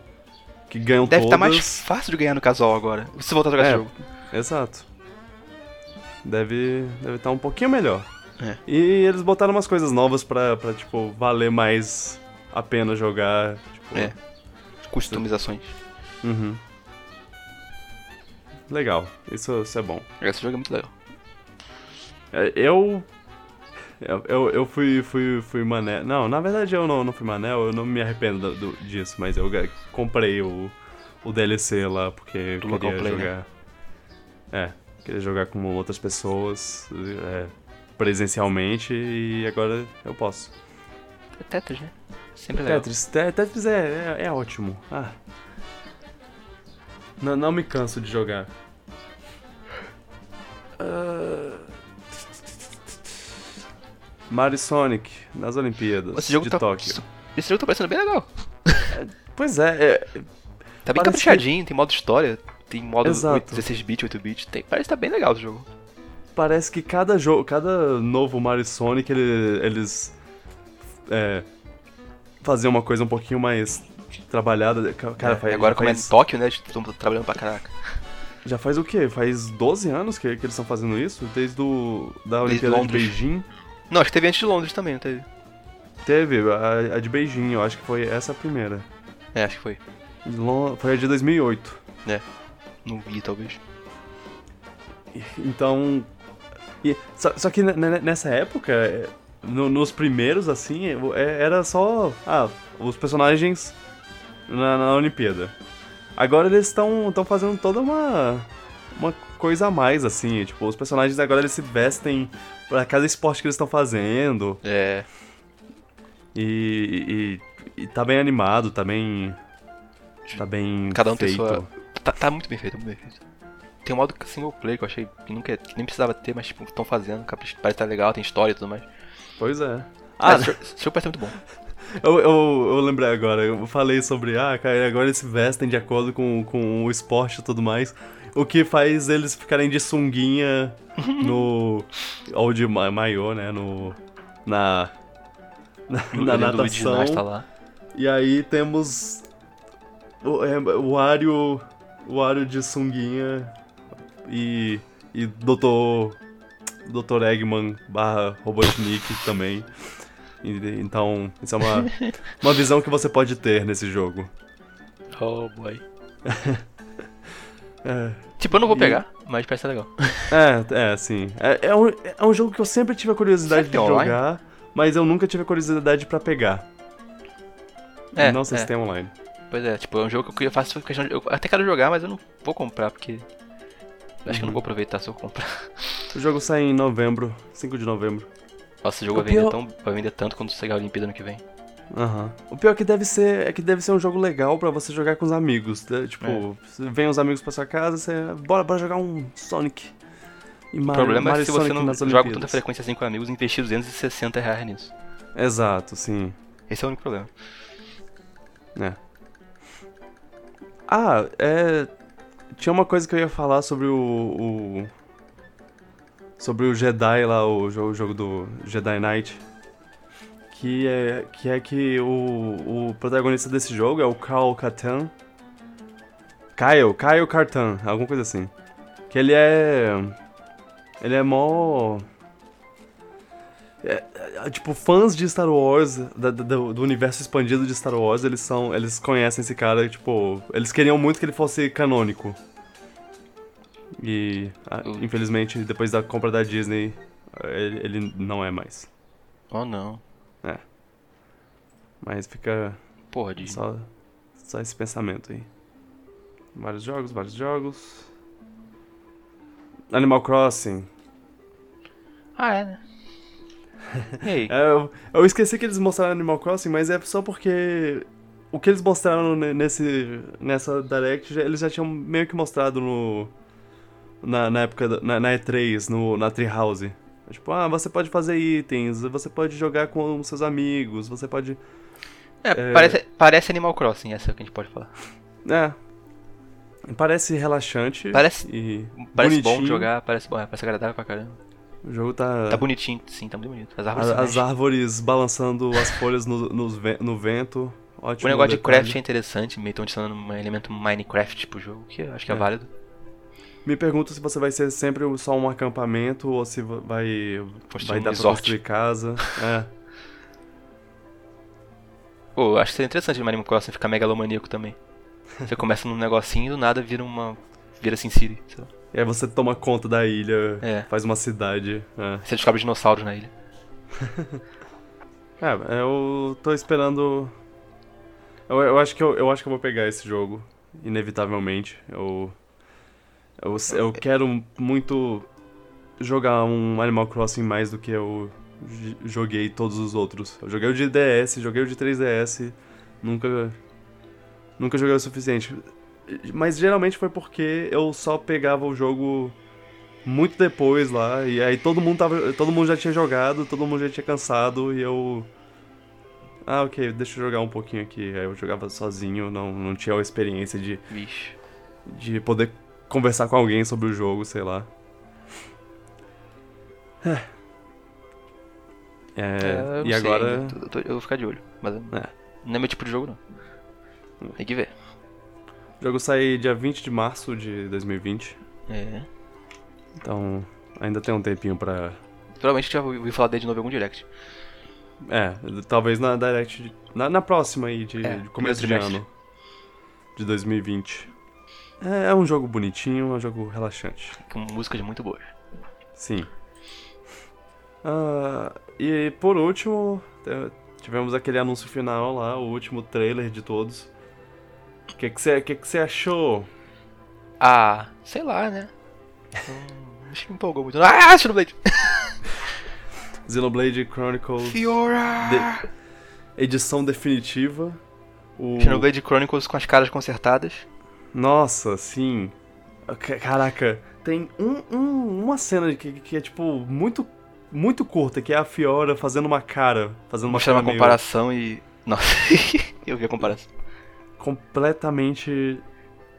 que ganham Deve estar todas. mais fácil de ganhar no casual agora. Se voltar a jogar É. esse jogo. Exato. Deve. Deve estar um pouquinho melhor. É. E eles botaram umas coisas novas pra, pra, tipo, valer mais a pena jogar. Tipo, é. Customizações. Uhum. Legal, isso, isso é bom. Esse jogo é muito legal. É, eu. Eu, eu fui, fui, fui mané. Não, na verdade eu não, não fui mané, eu não me arrependo do, disso, mas eu comprei o, o DLC lá porque eu queria play, né? jogar. Né? É, queria jogar com outras pessoas é, presencialmente e agora eu posso. É Tetris, né? Sempre legal. Tetris, Tetris é, é, é ótimo. Ah. Não, não me canso de jogar. Uh... Mario Sonic nas Olimpíadas esse jogo de tá, Tóquio. Esse jogo tá parecendo bem legal. É, pois é, é Tá bem caprichadinho, que... tem modo história, tem modo 16-bit, 8-bit, tem... parece que tá bem legal o jogo. Parece que cada jogo, cada novo Mario Sonic, ele, eles é, faziam uma coisa um pouquinho mais trabalhada. Cara, é, faz, agora como faz... é em Tóquio, né, estão trabalhando pra caraca. Já faz o quê? Faz 12 anos que, que eles estão fazendo isso? Desde do, da Olimpíada de, de Beijing? Não, acho que teve antes de Londres também, não teve? Teve, a, a de Beijing, eu acho que foi essa a primeira. É, acho que foi. Foi a de 2008. É, não vi talvez. Então. E, só, só, que nessa época, no, nos primeiros, assim, é, era só. Ah, os personagens na, na Olimpíada. Agora eles estão fazendo toda uma. Uma coisa a mais, assim. Tipo, os personagens agora eles se vestem pra cada esporte que eles estão fazendo. É. E, e, e, tá bem animado, tá bem. Tá bem. Cada um feito. tem sua. Tá, tá, muito bem feito, muito bem feito. Tem um modo single player que eu achei que, nunca, que nem precisava ter, mas tipo, estão fazendo, parece que tá legal, tem história e tudo mais. Pois é. Ah, esse jogo parece muito bom. Eu, eu, eu, lembrei agora, eu falei sobre, ah, cara, agora eles se vestem de acordo com, com o esporte e tudo mais. O que faz eles ficarem de sunguinha no. ou de maiô, né? No. Na. Na, na natação. Tá lá. E aí temos. O, é, o Ario. O Ario de sunguinha. E. E Dr. Dr. Eggman barra Robotnik também. Então, isso é uma, uma visão que você pode ter nesse jogo. Oh boy. é. Tipo, eu não vou pegar, e... mas parece legal. É, é, sim. É, é, um, é um jogo que eu sempre tive a curiosidade de jogar, mas eu nunca tive a curiosidade pra pegar. É, não sei é. se tem online. Pois é, tipo, é um jogo que eu faço questão de. Eu até quero jogar, mas eu não vou comprar, porque. Acho uhum. que eu não uhum. vou aproveitar se eu comprar. O jogo sai em novembro, 5 de novembro. Nossa, o jogo vai, pior... vender tão, vai vender tanto quando chegar a Olimpíada ano que vem. Aham. Uhum. O pior é que deve ser é que deve ser um jogo legal para você jogar com os amigos. Né? Tipo, é. vem os amigos pra sua casa, você. Bora, bora jogar um Sonic. E o Mario, problema Mario é que se Sonic você não joga com tanta frequência assim com amigos, investir 260 reais nisso. Exato, sim. Esse é o único problema. É. Ah, é. Tinha uma coisa que eu ia falar sobre o, o sobre o Jedi lá, o jogo, o jogo do Jedi Knight. Que é que, é que o, o protagonista desse jogo é o Carl Katan. Kyle, Kyle Cartan, alguma coisa assim. Que ele é. Ele é mó. É, é, tipo, fãs de Star Wars, da, do, do, universo expandido de Star Wars, eles são. Eles conhecem esse cara, tipo. Eles queriam muito que ele fosse canônico. E, ah, infelizmente, depois da compra da Disney, ele, ele, não é mais. Oh, não. É. Mas fica. Porra, Disney. Só, só esse pensamento aí. Vários jogos, vários jogos. Animal Crossing. Ah, é, né? Hey. é, eu, eu esqueci que eles mostraram Animal Crossing, mas é só porque o que eles mostraram nesse, nessa Direct, eles já tinham meio que mostrado no, na, na época, da, na, na, E3, no, na Treehouse. Tipo, ah, você pode fazer itens, você pode jogar com seus amigos, você pode... É, é... Parece, parece Animal Crossing, essa é o que a gente pode falar. É. Parece relaxante Parece, e parece bom jogar, parece, bom, é, parece agradável pra caramba. O jogo tá... Tá bonitinho, sim, tá muito bonito. As árvores, as, árvores balançando as folhas no, no, no vento. Ótimo o negócio detalhe. de craft é interessante, meio estão adicionando um elemento Minecraft pro jogo, que eu acho que é, é válido. Me pergunto se você vai ser sempre só um acampamento ou se vai, Construir vai um dar pra resort. construir casa. É. Pô, acho que seria interessante o Animal Crossing ficar megalomaníaco também. Você começa num negocinho e do nada vira uma. vira Sin City. sei lá. E aí você toma conta da ilha, É. faz uma cidade. É. Você descobre dinossauros na ilha. É, eu tô esperando. Eu, eu acho que eu, eu acho que eu vou pegar esse jogo, inevitavelmente. Eu, eu, eu quero muito jogar um Animal Crossing mais do que eu joguei todos os outros. Eu joguei o de DS, joguei o de 3DS, nunca nunca joguei o suficiente. Mas geralmente foi porque eu só pegava o jogo muito depois lá e aí todo mundo tava, todo mundo já tinha jogado, todo mundo já tinha cansado e eu ah, OK, deixa eu jogar um pouquinho aqui. Aí eu jogava sozinho, não não tinha a experiência de Vixe. de poder conversar com alguém sobre o jogo, sei lá. É, eu não e sei agora. ainda. Eu, tô- eu vou ficar de olho. Mas É. não é meu tipo de jogo, não. Tem que ver. O jogo sai dia 20 de março de 2020. É. Então, ainda tem um tempinho pra. Provavelmente já ouvi falar dele de novo em algum direct. É, talvez na Direct. de- Na, na próxima aí, de, É, de começo de ano. De 2020. É, é um jogo bonitinho, é um jogo relaxante. Com músicas muito boas. Sim. Ah, e por último, tivemos aquele anúncio final lá, o último trailer de todos. O que que você que que você achou? Ah, sei lá, né? Hum, acho que me empolgou muito. Ah, Xenoblade! Xenoblade Chronicles Fiora! edição definitiva. O... Xenoblade Chronicles com as caras consertadas. Nossa, sim. Ca- Caraca, tem um, um- uma cena que, que é tipo muito muito curta, que é a Fiora fazendo uma cara, fazendo uma Mostrando uma meio comparação e. Nossa, eu vi a comparação. Completamente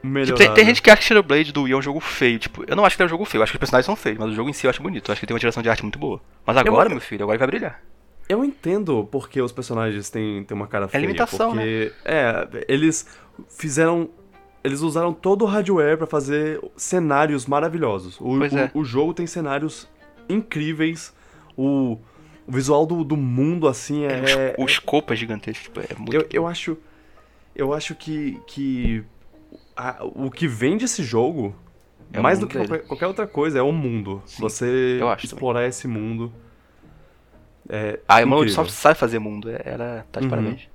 Tipo, melhorada. tem, tem gente que acha que Xenoblade do Wii é um jogo feio. Tipo, eu não acho que é um jogo feio. Eu acho que os personagens são feios, mas o jogo em si eu acho bonito. Eu acho que tem uma direção de arte muito boa. Mas agora, meu filho, agora ele vai brilhar. Eu entendo porque os personagens têm, têm uma cara feia. limitação, né? porque, É, eles fizeram. Eles usaram todo o hardware pra fazer cenários maravilhosos. O, o- é. o jogo tem cenários incríveis. O, o visual do, do mundo, assim, é. o escopo é gigantesco. Tipo, é muito. eu, eu acho. Eu acho que. que a- o que vende esse jogo, É mais do que qualquer, qualquer outra coisa, é o mundo. Sim, Você explorar esse mundo. É Ah, a incrível. Microsoft sabe fazer mundo. é- Ela tá de Uhum. parabéns.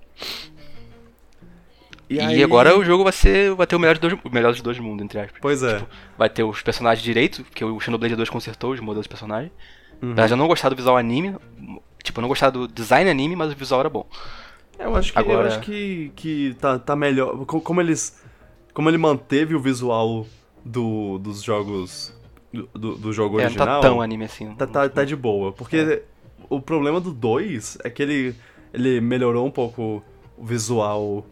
E, E, aí- agora o jogo vai ser. Vai ter o melhor, de dois, o melhor dos dois mundos, entre aspas. Pois é. Vai ter os personagens direito, porque o Xenoblade 2 consertou os modelos de personagem. Uhum. Apesar de eu não gostar do visual anime. Tipo, eu não gostar do design anime, mas o visual era bom. Eu acho que, eu Agora- acho que, que tá, tá melhor. Co- Como eles. Como ele manteve o visual do, dos jogos. Do, do- jogo É, não original. tá tão anime assim. tá, tá, tá de boa. Porque o problema do 2 é que ele, ele melhorou um pouco o visual,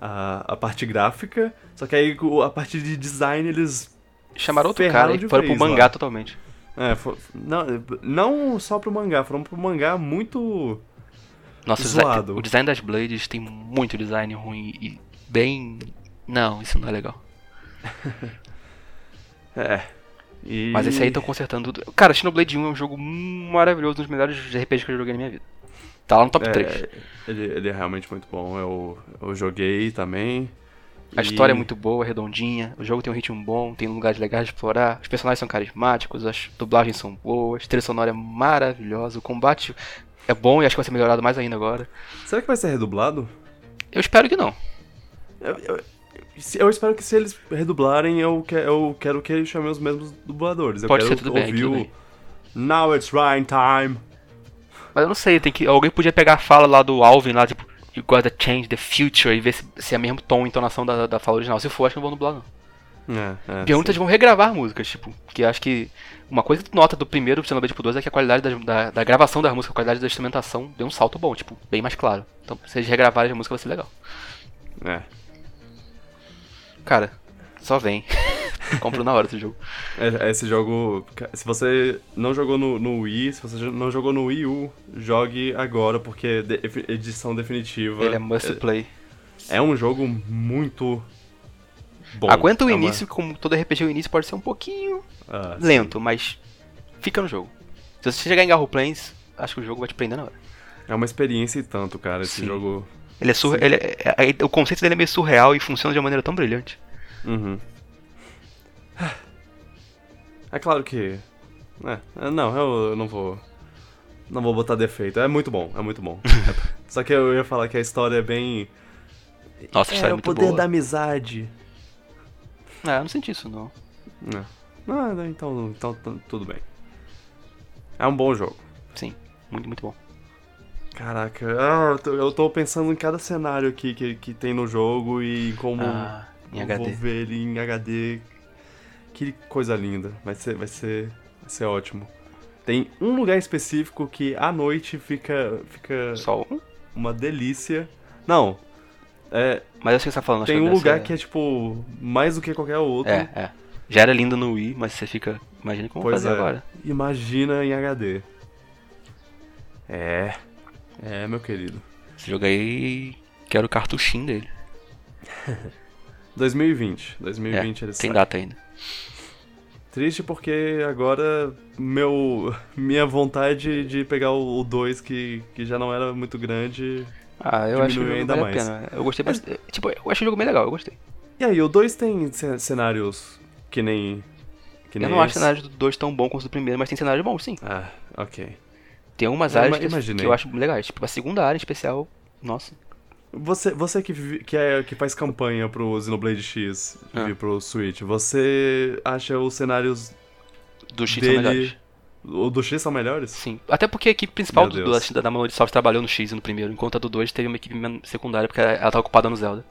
a, a parte gráfica. Só que aí a parte de design eles. Chamaram outro cara e foram pro vez mangá lá. totalmente. É, não, não só pro mangá, foram pro mangá muito. Nossa, o design- Zoado. o design das Blades tem muito design ruim e bem. Não, isso não é legal. É. E... Mas esse aí estão consertando tudo. Cara, Xenoblade 1 é um jogo maravilhoso, um dos melhores RPGs que eu joguei na minha vida. Tá lá no top É, 3. Ele, ele é realmente muito bom. Eu, eu joguei também. A E- história é muito boa, redondinha. O jogo tem um ritmo bom, tem lugares legais de explorar. Os personagens são carismáticos, as dublagens são boas, a trilha sonora é maravilhosa, o combate é bom e acho que vai ser melhorado mais ainda agora. Será que vai ser redublado? Eu espero que não. Eu, eu- eu espero que se eles redublarem, eu, que, eu quero que eles chamem os mesmos dubladores. Eu Pode quero ser, tudo bem, ouvir tudo o bem. Now it's Ryan time. Mas eu não sei, tem que. Alguém podia pegar a fala lá do Alvin lá, tipo, You gotta change the future e ver se, se é mesmo tom e entonação da, da fala original. Se for, acho que não vão dublar, não. É, é, Pergunta sim. eles vão regravar músicas, tipo, que acho que uma coisa que tu nota do primeiro Xenoblade pro 2 é que a qualidade da, da, da gravação das músicas, a qualidade da instrumentação deu um salto bom, tipo, bem mais claro. Então, se eles regravarem a música vai ser legal. É. Cara, só vem. Compro na hora esse jogo. É- Esse jogo, se você não jogou no, no Wii, se você não jogou no Wii U, jogue agora, porque é de- edição definitiva. Ele é must play. É um jogo muito. Bom. Aguenta o é uma- início, como todo RPG, o início pode ser um pouquinho Ah, lento, mas fica no jogo. Se você chegar em Garro Plains, acho que o jogo vai te prender na hora. É uma experiência e tanto, cara, esse Sim. jogo. Ele é sur... ele é- é- é- O conceito dele é meio surreal e funciona de uma maneira tão brilhante. Uhum. É claro que. É, é, não, eu, não vou. Não vou botar defeito. É muito bom, é muito bom. Só que eu ia falar que a história é bem. Nossa, a história é, o muito poder boa. da amizade. Ah, eu não senti isso, não. É. Ah, então, então tudo bem. É um bom jogo. Sim, muito, muito bom. Caraca, eu, tô, eu tô pensando em cada cenário aqui que, que tem no jogo e como Ah, em HD. vou ver ele em HD. Que coisa linda. Vai ser, vai ser, vai ser ótimo. Tem um lugar específico que à noite fica, fica um? uma delícia. Não, é, Mas eu sei o que você tá falando. tem um lugar que é tipo mais do que qualquer outro. É, é. Já era lindo no Wii, mas você fica. Imagina como Pois fazer é. agora. Imagina em HD. É, é, meu querido. Esse jogo aí. Quero o cartuchinho dele. 2020. 2020 ele É, Tem sai. data ainda. Triste porque agora meu minha vontade de pegar o 2 que, que já não era muito grande. Ah, eu acho que ainda vale a mais. pena. Eu gostei bastante. Tipo, eu achei o jogo bem legal, eu gostei. E aí, o 2 tem ce- cenários que nem que nem eu não acho o esse? cenário do 2 tão bom quanto o do primeiro, mas tem cenário bom, sim. Ah, OK. Tem algumas Eu áreas que, que eu acho legais. Tipo, a segunda área em especial. Nossa. Você, você que, que, é, que faz campanha pro Xenoblade X Ah. vir pro Switch, você acha os cenários Do X são dele. O do X são melhores? Sim. Até porque a equipe principal do, Deus. da, Manuel Soft trabalhou no X no primeiro, enquanto a do 2 teve uma equipe secundária, porque ela tá ocupada no Zelda.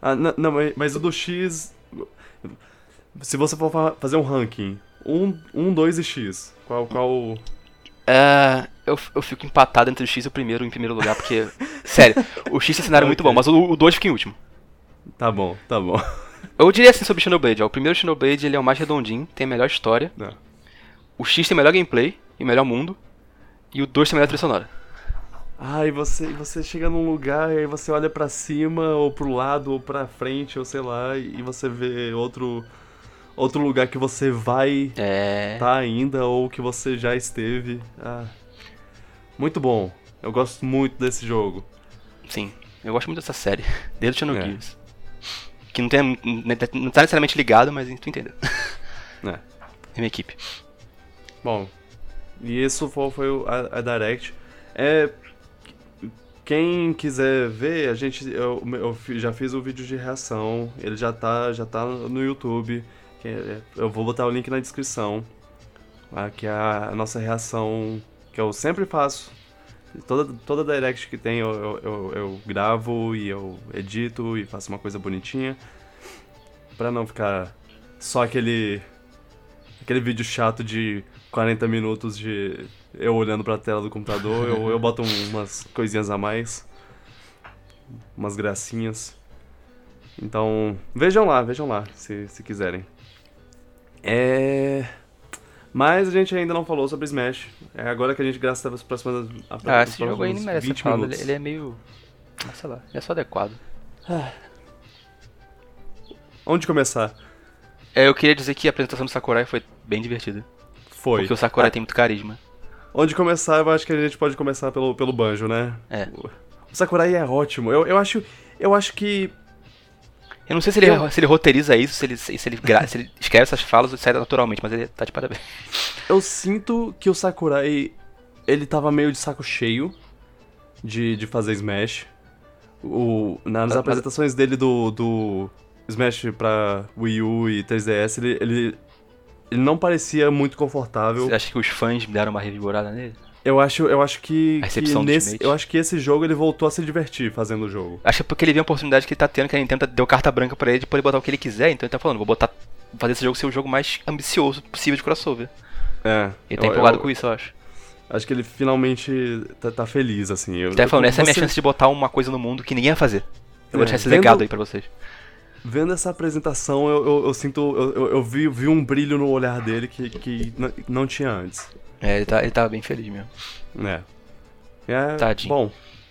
Ah, não, mas, o do X. Se você for fa- fazer um ranking, 1, um, 2 e X, qual. qual... É, eu, eu fico empatado entre o X e o primeiro em primeiro lugar, porque. sério, o X tem cenário muito Ok. bom, mas o, o 2 fica em último. Tá bom, tá bom. Eu diria assim sobre Xenoblade, ó, o primeiro Xenoblade ele é o mais redondinho, tem a melhor história. Não. O X tem melhor gameplay e melhor mundo. E o 2 tem melhor trilha sonora. Ah, e você, você chega num lugar e aí você olha pra cima, ou pro lado, ou pra frente, ou sei lá, e você vê outro. Outro lugar que você vai É. tá ainda, ou que você já esteve. Ah. Muito bom. Eu gosto muito desse jogo. Sim, eu gosto muito dessa série, desde o Xenogears. É. Que não, tem, não tá necessariamente ligado, mas tu entendeu. É. É minha equipe. Bom, e isso foi, a, a Direct. É, quem quiser ver, a gente, eu, eu já fiz o vídeo de reação, ele já tá, já tá no YouTube. que é- Eu vou botar o link na descrição. Que é a, a nossa reação que eu sempre faço. Toda, toda Direct que tem eu, eu, eu, eu gravo e eu edito e faço uma coisa bonitinha. Pra não ficar só aquele aquele vídeo chato de 40 minutos de eu olhando pra tela do computador, eu, eu boto um- umas coisinhas a mais, umas gracinhas. Então, vejam lá, vejam lá, se, se quiserem. É... Mas a gente ainda não falou sobre Smash. É agora que a gente gasta as próximas Ah, esse jogo aí próximos merece ser 20 falado. Ele, ele é meio. ah, sei lá, ele é só adequado. Onde começar? É, eu queria dizer que a apresentação do Sakurai foi bem divertida. Foi. Porque o Sakurai Ah, tem muito carisma. Onde começar, eu acho que a gente pode começar pelo, pelo banjo, né? É. O Sakurai é ótimo. Eu, eu acho. Eu acho que. Eu não sei se ele, Eu- se ele roteiriza isso, se ele, se ele, se ele escreve essas falas ou sai naturalmente, mas ele tá de parabéns. Eu sinto que o Sakurai. Ele tava meio de saco cheio de, de fazer Smash. O, nas Mas- apresentações dele do, do Smash pra Wii U e 3DS, ele, ele, ele não parecia muito confortável. Você acha que os fãs deram uma revigorada nele? Eu acho, eu acho que, A que recepção do nesse, eu acho que esse jogo ele voltou a se divertir fazendo o jogo. Acho que é porque ele viu a oportunidade que ele tá tendo, que a Nintendo deu carta branca pra ele de poder botar o que ele quiser, então ele tá falando, vou botar. Fazer esse jogo ser o jogo mais ambicioso possível de crossover. É. Ele tá eu- empolgado eu- com isso, eu acho. Acho que ele finalmente tá, tá feliz, assim. Eu, tá falando, essa é a minha você- chance de botar uma coisa no mundo que ninguém vai fazer. Eu vou É, deixar esse legado aí pra vocês. Vendo essa apresentação, eu, eu, eu sinto. Eu, eu- vi, vi um brilho no olhar dele que, que não tinha antes. É, ele, tá, ele tava bem feliz mesmo. É. É. Tadinho. Bom,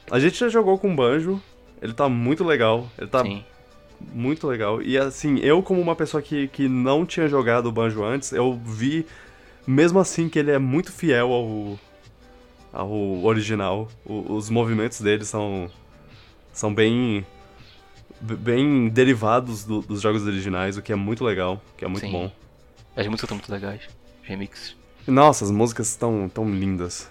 a gente já jogou com o Banjo. Ele tá muito legal. Ele tá Sim. muito legal. E assim, eu como uma pessoa que, que não tinha jogado o Banjo antes, eu vi mesmo assim que ele é muito fiel ao, ao original. O, os movimentos dele são, são bem bem derivados do, dos jogos originais, o que é muito legal, que é muito Sim. bom. As músicas estão muito legais. Remix. Nossa, as músicas estão tão lindas.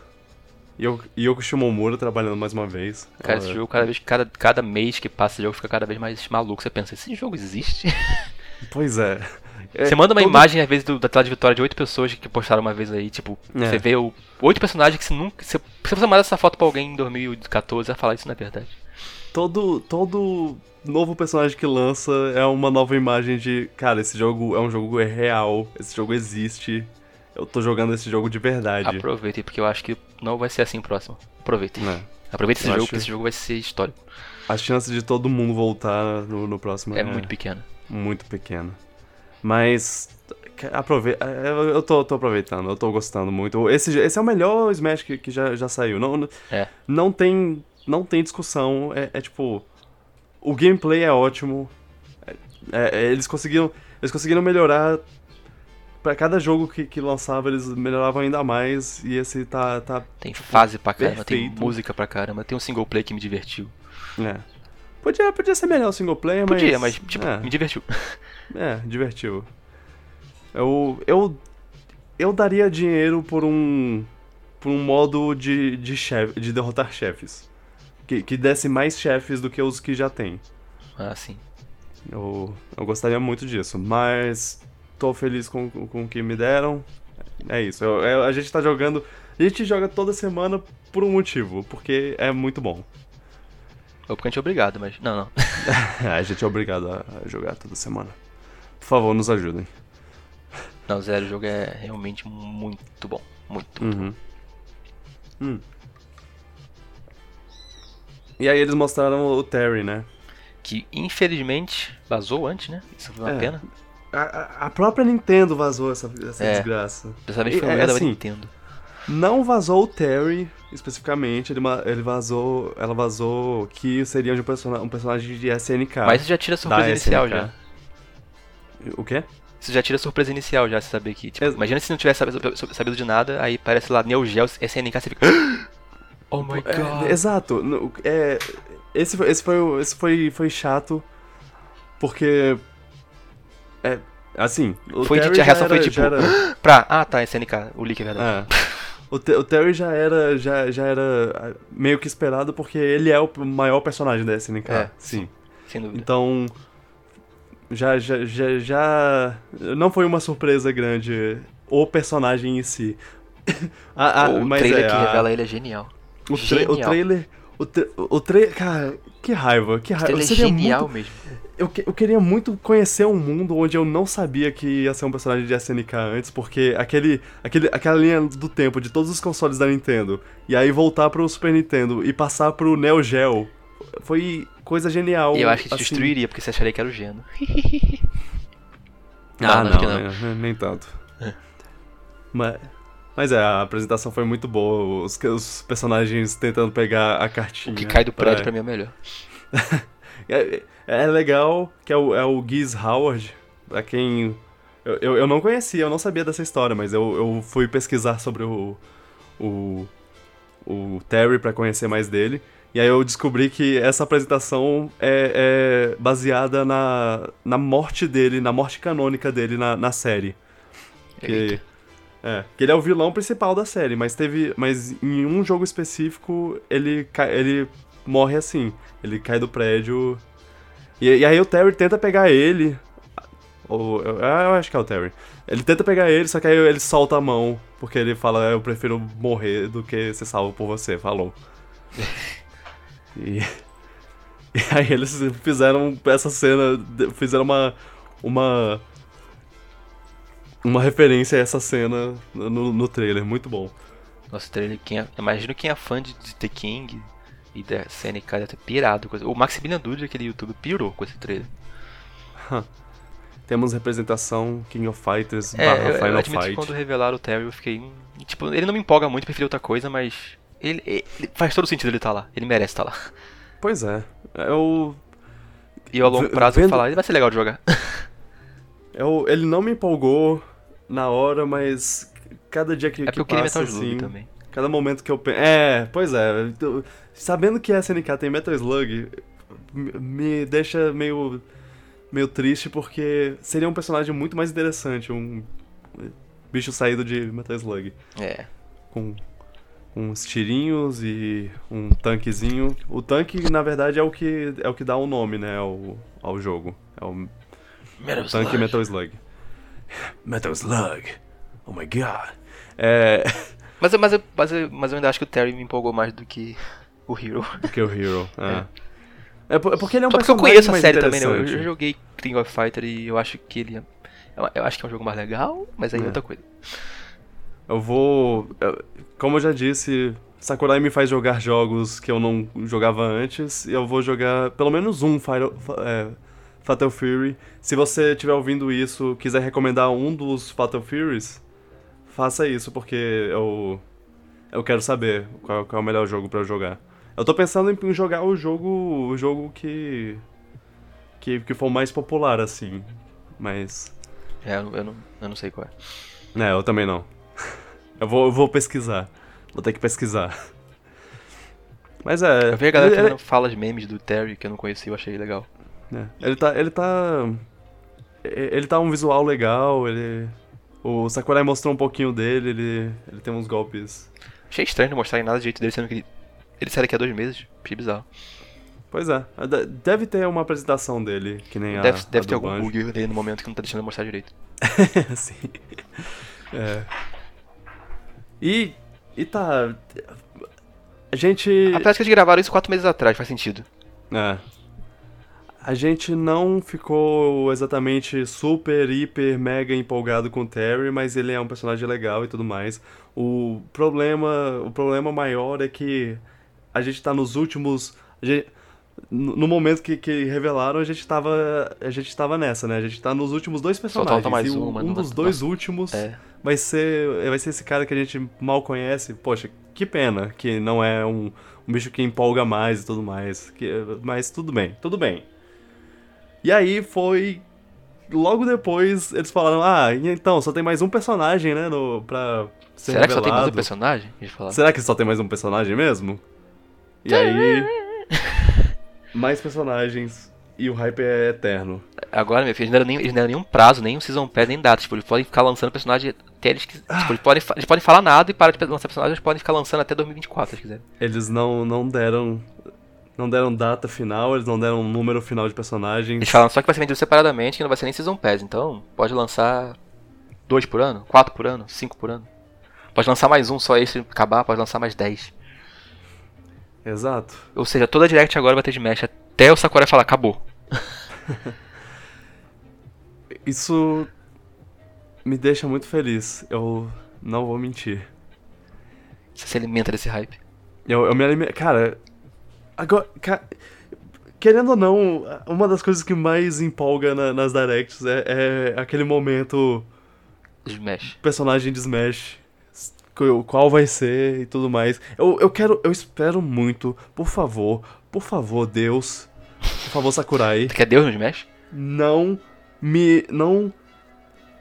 E eu, e Yoko Shimomura trabalhando mais uma vez. Cara, esse jogo, cada, vez, cada, cada mês que passa, esse jogo fica cada vez mais maluco. Você pensa, esse jogo existe? Pois é. É, você manda uma todo- imagem, às vezes, do, da tela de vitória de oito pessoas que postaram uma vez aí, tipo, É. você vê o, oito personagens que você nunca. Se se você mandar essa foto pra alguém em 2014, vai falar isso não é verdade. Todo, todo novo personagem que lança é uma nova imagem de. Cara, esse jogo é um jogo real, esse jogo existe. Eu tô jogando esse jogo de verdade. Aproveitem, porque eu acho que não vai ser assim próximo. Aproveitem. É. Aproveitem esse Eu jogo, acho- porque esse jogo vai ser histórico. A chance de todo mundo voltar no, no próximo É, muito pequeno. muito pequena. Mas. Aproveita. Eu eu tô, tô aproveitando, eu tô gostando muito. Esse, esse é o melhor Smash que, que já, já saiu. Não- É. não tem. Não tem discussão. É, é tipo. O gameplay é ótimo. É- é- eles conseguiram. Eles conseguiram melhorar. Pra cada jogo que, que lançava, eles melhoravam ainda mais. E esse tá. tá Tem fase pra caramba, tem Perfeito. música pra caramba, tem um single play que me divertiu. é. Podia, podia ser melhor o single player, mas. Podia, mas, tipo, é. me divertiu. É, divertiu. Eu, eu, eu daria dinheiro por um, por um modo de, de, chef, de derrotar chefes. Que, que desse mais chefes do que os que já tem. Ah, sim. Eu, eu gostaria muito disso, mas tô feliz com, com, o que me deram. É isso, eu- eu- a gente tá jogando... A gente joga toda semana por um motivo, porque é muito bom. Ou porque a gente é obrigado, mas. Não, não. a gente é obrigado a jogar toda semana. Por favor, nos ajudem. Não, zero, o jogo é realmente muito bom. Muito. muito Uhum. Hum. E aí eles mostraram o Terry, né? Que infelizmente vazou antes, né? Isso foi uma É. pena. A, a- própria Nintendo vazou essa, essa É. desgraça. Dessa vez foi um é, erro da assim, Nintendo. Não vazou o Terry, especificamente. Ele, ele vazou. Ela vazou que seria de um, persona- um personagem de SNK. Mas isso já tira a surpresa inicial SNK. já. O quê? Isso já tira a surpresa inicial já, você saber que. Tipo, imagina se não tivesse sabido, sabido de nada, aí parece lá Neo Geo, SNK, você fica. Oh my É, god. exato. No- É, esse foi, esse, foi, esse foi, foi chato. Porque. É. Assim. O Foi de- a reação já foi era- tipo, era- Pra. Ah, tá, SNK, o leak é verdade. É. O, Te- o Terry já era, já, já era ah, meio que esperado porque ele é o maior personagem da SNK. É, sim. Sem dúvida. Então. Já, já, já, já. Não foi uma surpresa grande o personagem em si. Ah, ah, o mas trailer é, que a- revela ele é genial. O, tra- o trailer. O, tra o trailer. Cara, que raiva. Que raiva. trailer é Seria genial muito- mesmo. eu, que- eu queria muito conhecer um mundo onde eu não sabia que ia ser um personagem de SNK antes, porque aquele, aquele, aquela linha do tempo de todos os consoles da Nintendo, e aí voltar pro Super Nintendo e passar pro Neo Geo, foi coisa genial. E eu acho que te assim. destruiria, porque você acharia que era o Geno. Ah, Não, não, não. né, nem tanto. Mas, mas é, a apresentação foi muito boa, os, os personagens tentando pegar a cartinha. O que cai do prédio pra- pra mim é melhor. É, é legal que é o, é o Giz Howard, pra quem. Eu, eu, eu não conhecia, eu não sabia dessa história, mas eu, eu fui pesquisar sobre o. o. o Terry pra conhecer mais dele. E aí eu descobri que essa apresentação é, é baseada na, na morte dele, na morte canônica dele na, na série. Que. É, que ele é o vilão principal da série, mas teve. Mas em um jogo específico ele, cai- ele morre assim. Ele cai do prédio. E, e aí o Terry tenta pegar ele. Ou, eu, ah, eu acho que é o Terry. Ele tenta pegar ele, só que aí ele solta a mão. Porque ele fala, eu prefiro morrer do que ser salvo por você, falou. e, e aí eles fizeram essa cena, fizeram uma. uma. Uma referência a essa cena no, no trailer, muito bom. Nossa, trailer, quem é, imagino quem é fã de, de The King e da SNK deve ter pirado. com esse- O Maximilian Dude, aquele youtuber, pirou com esse trailer. Temos representação King of Fighters É, barra eu, eu Final admito que Fight. quando revelaram o Terry eu fiquei. hum, Tipo, ele não me empolga muito, preferi outra coisa, mas. Ele, ele- faz todo sentido ele estar lá. Ele merece estar lá. Pois é. Eu. E ao longo prazo vendo... eu vou falar, ele vai ser legal de jogar. Eu, ele não me empolgou na hora, mas cada dia que, é que eu queria Metal Slug assim, também. Cada momento que eu penso. É, pois é. Sabendo que a SNK tem Metal Slug, me deixa meio. meio triste porque seria um personagem muito mais interessante, um bicho saído de Metal Slug. É. Com uns tirinhos e um tanquezinho. O tanque, na verdade, é o que é o que dá o um nome, né, ao, ao jogo. É o Metal tanque Slug. Metal Slug. Metal Slug. Oh my god. É... Mas, mas, mas, mas eu ainda acho que o Terry me empolgou mais do que o Hero. Do que o Hero, é. É, é porque ele é um Só porque eu conheço a série também, né? Eu, eu joguei King of Fighter e eu acho que ele é... Eu acho que é um jogo mais legal, mas aí é, é outra coisa. Eu vou. Como eu já disse, Sakurai me faz jogar jogos que eu não jogava antes. E eu vou jogar pelo menos um Final, é, Fatal Fury. Se você estiver ouvindo isso, quiser recomendar um dos Fatal Furies, faça isso, porque eu. Eu quero saber qual, qual é o melhor jogo para eu jogar. Eu tô pensando em jogar o jogo. O jogo que. Que, que for mais popular, assim. Mas. É, eu não, eu não sei qual é. É, eu também não. Eu vou, eu vou pesquisar. Vou ter que pesquisar. Mas é. Eu vi a galera ele, fazendo falas memes do Terry que eu não conhecia, eu achei legal. É, ele tá. Ele tá. Ele tá um visual legal, ele. O Sakurai mostrou um pouquinho dele, ele. Ele tem uns golpes. Achei estranho não mostrarem nada do jeito dele, sendo que ele. Ele sai daqui a dois meses. Achei bizarro. Pois é. Deve ter uma apresentação dele, que nem deve, a. Deve a ter algum bug ali no momento que não tá deixando mostrar direito. Sim. É. E. E tá. A gente. Apesar que eles gravaram isso quatro meses atrás, faz sentido. É. A gente não ficou exatamente super, hiper, mega empolgado com o Terry, mas ele é um personagem legal e tudo mais. O problema, o problema maior é que a gente tá nos últimos. Gente, no momento que, que revelaram, a gente tava. A gente tava nessa, né? A gente tá nos últimos dois personagens. Só mais e um, um dos dois últimos é. vai ser. Vai ser esse cara que a gente mal conhece. Poxa, que pena que não é um, um bicho que empolga mais e tudo mais. Que, mas tudo bem, tudo bem. E aí foi. Logo depois eles falaram: Ah, então, só tem mais um personagem, né? No, pra ser Será revelado. que só tem mais um personagem? Será que só tem mais um personagem mesmo? E aí. mais personagens e o hype é eterno. Agora, meu filho, eles não deram, nem, eles não deram nenhum prazo, nem um season pass, nem data. Tipo, eles podem ficar lançando personagem até eles que. Ah. Tipo, eles podem, eles podem falar nada e parar de lançar personagens, eles podem ficar lançando até 2024, se quiserem. Eles não, não deram não deram data final, eles não deram número final de personagens. Eles falam só que vai ser vendido separadamente, que não vai ser nem Season Pass, então pode lançar dois por ano, quatro por ano, cinco por ano. Pode lançar mais um só esse acabar, pode lançar mais dez. Exato. Ou seja, toda a Direct agora vai ter de mesh até o Sakurai falar, acabou. Isso me deixa muito feliz, eu não vou mentir. Você se alimenta desse hype. Eu, eu me alimento. Cara, Agora, querendo ou não, uma das coisas que mais empolga na, nas directs é, é, aquele momento. Smash. Personagem de Smash. Qual vai ser e tudo mais. Eu, eu quero. Eu espero muito, por favor, por favor, Deus. Por favor, Sakurai. Tu quer Deus no Smash? Não me. Não.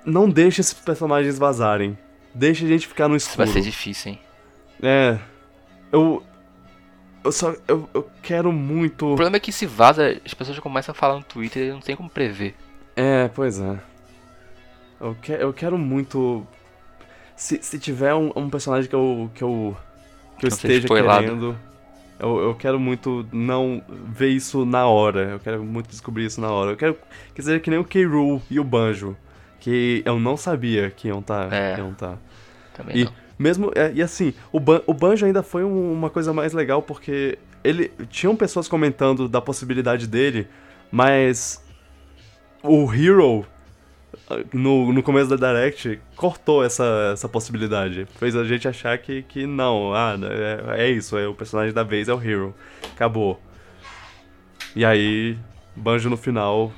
Não deixe esses personagens vazarem. Deixe a gente ficar no escuro. Isso vai ser difícil, hein? É. Eu, eu só. Eu, eu quero muito. O problema é que se vaza, as pessoas já começam a falar no Twitter e não tem como prever. É, pois é. Eu, que, eu quero muito. Se, se tiver um, um personagem que eu. que eu. que eu esteja querendo. Eu, eu quero muito não ver isso na hora. Eu quero muito descobrir isso na hora. Eu quero que seja que nem o K. e o Banjo. Que eu não sabia que iam estar. Tá, é. Tá. Também e, não. Mesmo, é, e assim, o, ban o Banjo ainda foi um, uma coisa mais legal porque ele tinham pessoas comentando da possibilidade dele, mas o Hero no, no começo da Direct cortou essa, essa possibilidade. Fez a gente achar que, que não, ah, é, é isso, é o personagem da vez é o Hero. Acabou. E aí, Banjo no final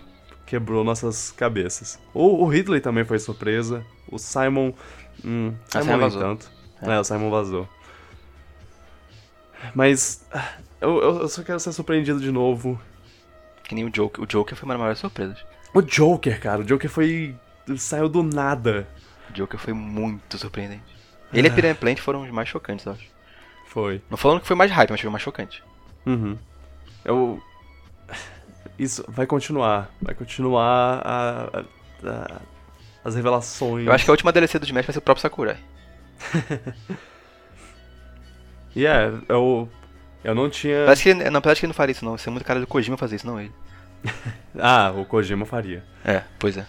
quebrou nossas cabeças. O, o Ridley também foi surpresa. O Simon Hum, a Simon vazou. tanto. É. é. o Simon vazou. Mas. Eu, eu, só quero ser surpreendido de novo. Que nem o Joker. O Joker foi uma das maiores surpresas. O Joker, cara, o Joker foi. saiu do nada. O Joker foi muito surpreendente. Ele e a Piranha Plant foram os mais chocantes, eu acho. Foi. Não falando que foi mais hype, mas foi mais chocante. Uhum. Eu. Isso vai continuar. Vai continuar a, a- a- as revelações. Eu acho que a última DLC do Smash vai ser o próprio Sakurai. E é, eu. Eu não tinha. Parece que, ele- não, parece que ele não faria isso, não. Isso é muito cara do Kojima fazer isso, não ele. Ah, o Kojima faria. É, pois é.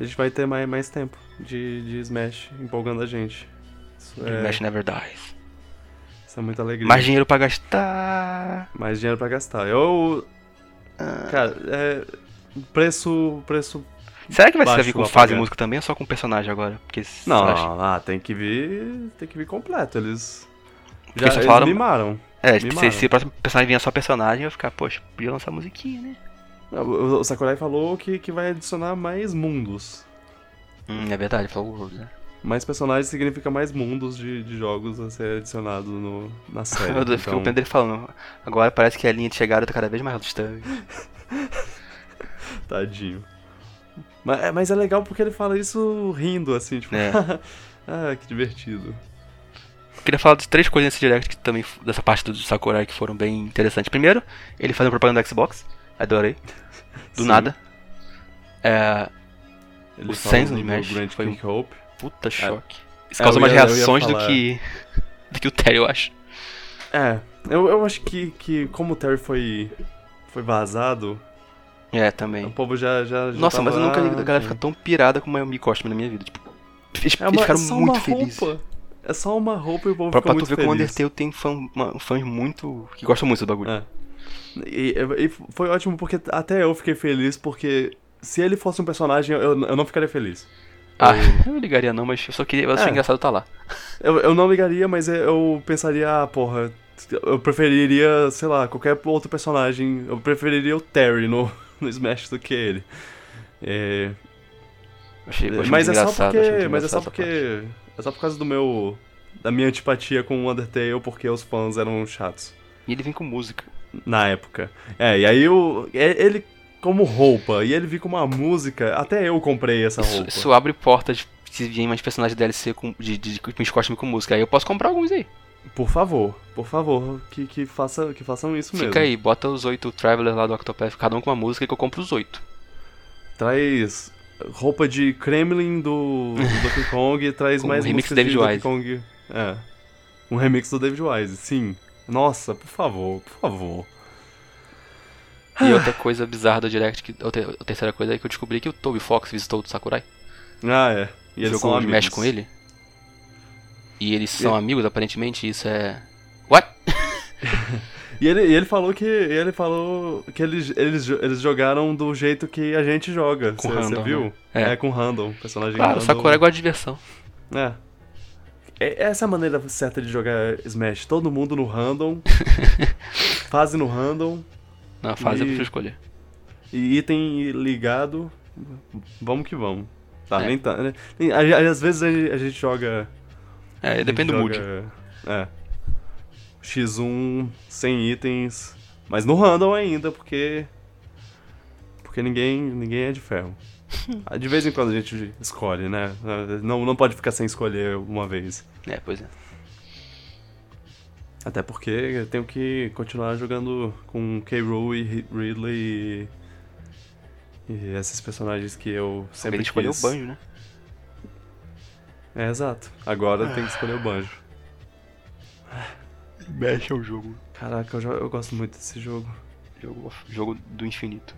A gente vai ter mais, mais tempo de, de Smash empolgando a gente. Isso é, Smash Never Dies. isso é muita alegria. Mais dinheiro pra gastar. Mais dinheiro pra gastar. Eu. Cara, é. Preço. Preço. Será que vai Baixo servir com fase e pagar. música também ou só com personagem agora? Porque Não, ah, tem que vir. Tem que vir completo. Eles. Já eles falaram- mimaram. É, se, Mimaram. se o próximo personagem vier só personagem, eu vou ficar, poxa, podia lançar musiquinha, né? O, o Sakurai falou que, que vai adicionar mais mundos. Hum, é verdade, falou World, né? Mais personagens significa mais mundos de, de jogos a ser adicionado no, na série. Eu fiquei com Então, pena dele falando. Agora parece que a linha de chegada tá cada vez mais distante. Tadinho. Mas, é- mas é legal porque ele fala isso rindo, assim, tipo. É. ah, que divertido. Eu queria falar de três coisas nesse direct que também, dessa parte do Sakurai que foram bem interessantes. Primeiro, ele fazendo propaganda do Xbox. Adorei. Do Sim. nada. É. Ele O do Smash Grand foi um- Hope. Puta choque. Isso É, causa eu umas ia- eu ia reações do que. do que o Terry, eu acho. É, eu, eu acho que, que como o Terry foi, foi vazado, É, o também. povo já. já, já Nossa, mas eu nunca vi a galera ficar tão pirada com uma Mayumi Costume na minha vida. Tipo, eles, É, eles uma, ficaram é só muito uma felizes. roupa. É só uma roupa e o povo Pra, ficou pra tu muito ver como o feliz. Undertale tem fã, fãs muito. que gostam muito do bagulho. É. E, e foi ótimo porque até eu fiquei feliz, porque se ele fosse um personagem, eu, eu não ficaria feliz. Ah, eu não ligaria não, mas eu só queria. Eu achei É. engraçado estar lá. Eu, eu não ligaria, mas eu pensaria, ah, porra, eu preferiria, sei lá, qualquer outro personagem. Eu preferiria o Terry no, no Smash do que ele. É, Achei, mas é só porque. Mas é só porque. É só por causa do meu. Da minha antipatia com o Undertale, porque os fãs eram chatos. E ele vem com música. Na época. É, e aí o. é- Ele como roupa, e ele vir com uma música, até eu comprei essa Isso, roupa. isso abre portas se virem mais personagens DLC com, de, de, de, costume com música. Aí eu posso comprar alguns aí. Por favor, por favor, que, que, faça, que façam isso mesmo. Fica aí, bota os oito Travelers lá do Octopath, cada um com uma música que eu compro os oito. Traz roupa de Kremlin do, do Donkey Kong e traz Com mais um remix do David de Donkey Wise. Kong. É. Um remix do David Wise, sim. Nossa, por favor, por favor. E outra coisa bizarra do Direct, que, a terceira coisa é que eu descobri que o Toby Fox visitou o Sakurai. Ah, é. E eles jogou são Smash amigos. com ele. E eles são E- amigos, aparentemente, isso é. What? E ele, ele falou que ele falou que eles, eles, eles jogaram do jeito que a gente joga. Você viu? né? É. É. com random, personagem Claro, o random. Sakurai gosta de diversão. É. É- Essa é a maneira certa de jogar Smash. Todo mundo no random. fase no random. Na fase eu E- prefiro escolher. E item ligado. Vamos que vamos. Tá, É. nem tá. né? Às vezes a gente joga. É, depende do mood. joga- É. X1 sem itens. Mas no random ainda, porque. Porque ninguém, ninguém é de ferro. De vez em quando a gente escolhe, né? Não, não pode ficar sem escolher uma vez. É, pois é. Até porque eu tenho que continuar jogando com K. E Ri- Ridley e, e esses personagens que eu sempre Ele escolheu o banjo, né? É, exato. Agora tem que escolher o banjo. Mexe o jogo. Caraca, eu, jo- eu gosto muito desse jogo. Jogo, jogo do infinito.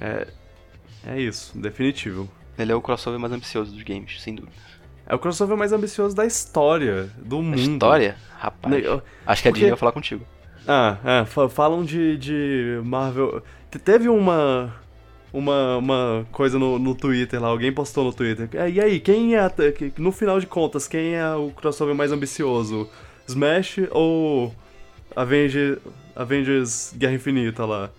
É, é isso, definitivo. Ele é o crossover mais ambicioso dos games, sem dúvida. É o crossover mais ambicioso da história, do mundo. história? Rapaz. Ne- eu- Acho que a porque- Disney vai falar contigo. Ah, é, fa- falam de, de Marvel. Te- Teve uma. Uma, uma coisa no, no Twitter lá, alguém postou no Twitter. É, E aí, quem é. No final de contas, quem é o crossover mais ambicioso? Smash ou. Avenger, Avengers Guerra Infinita lá?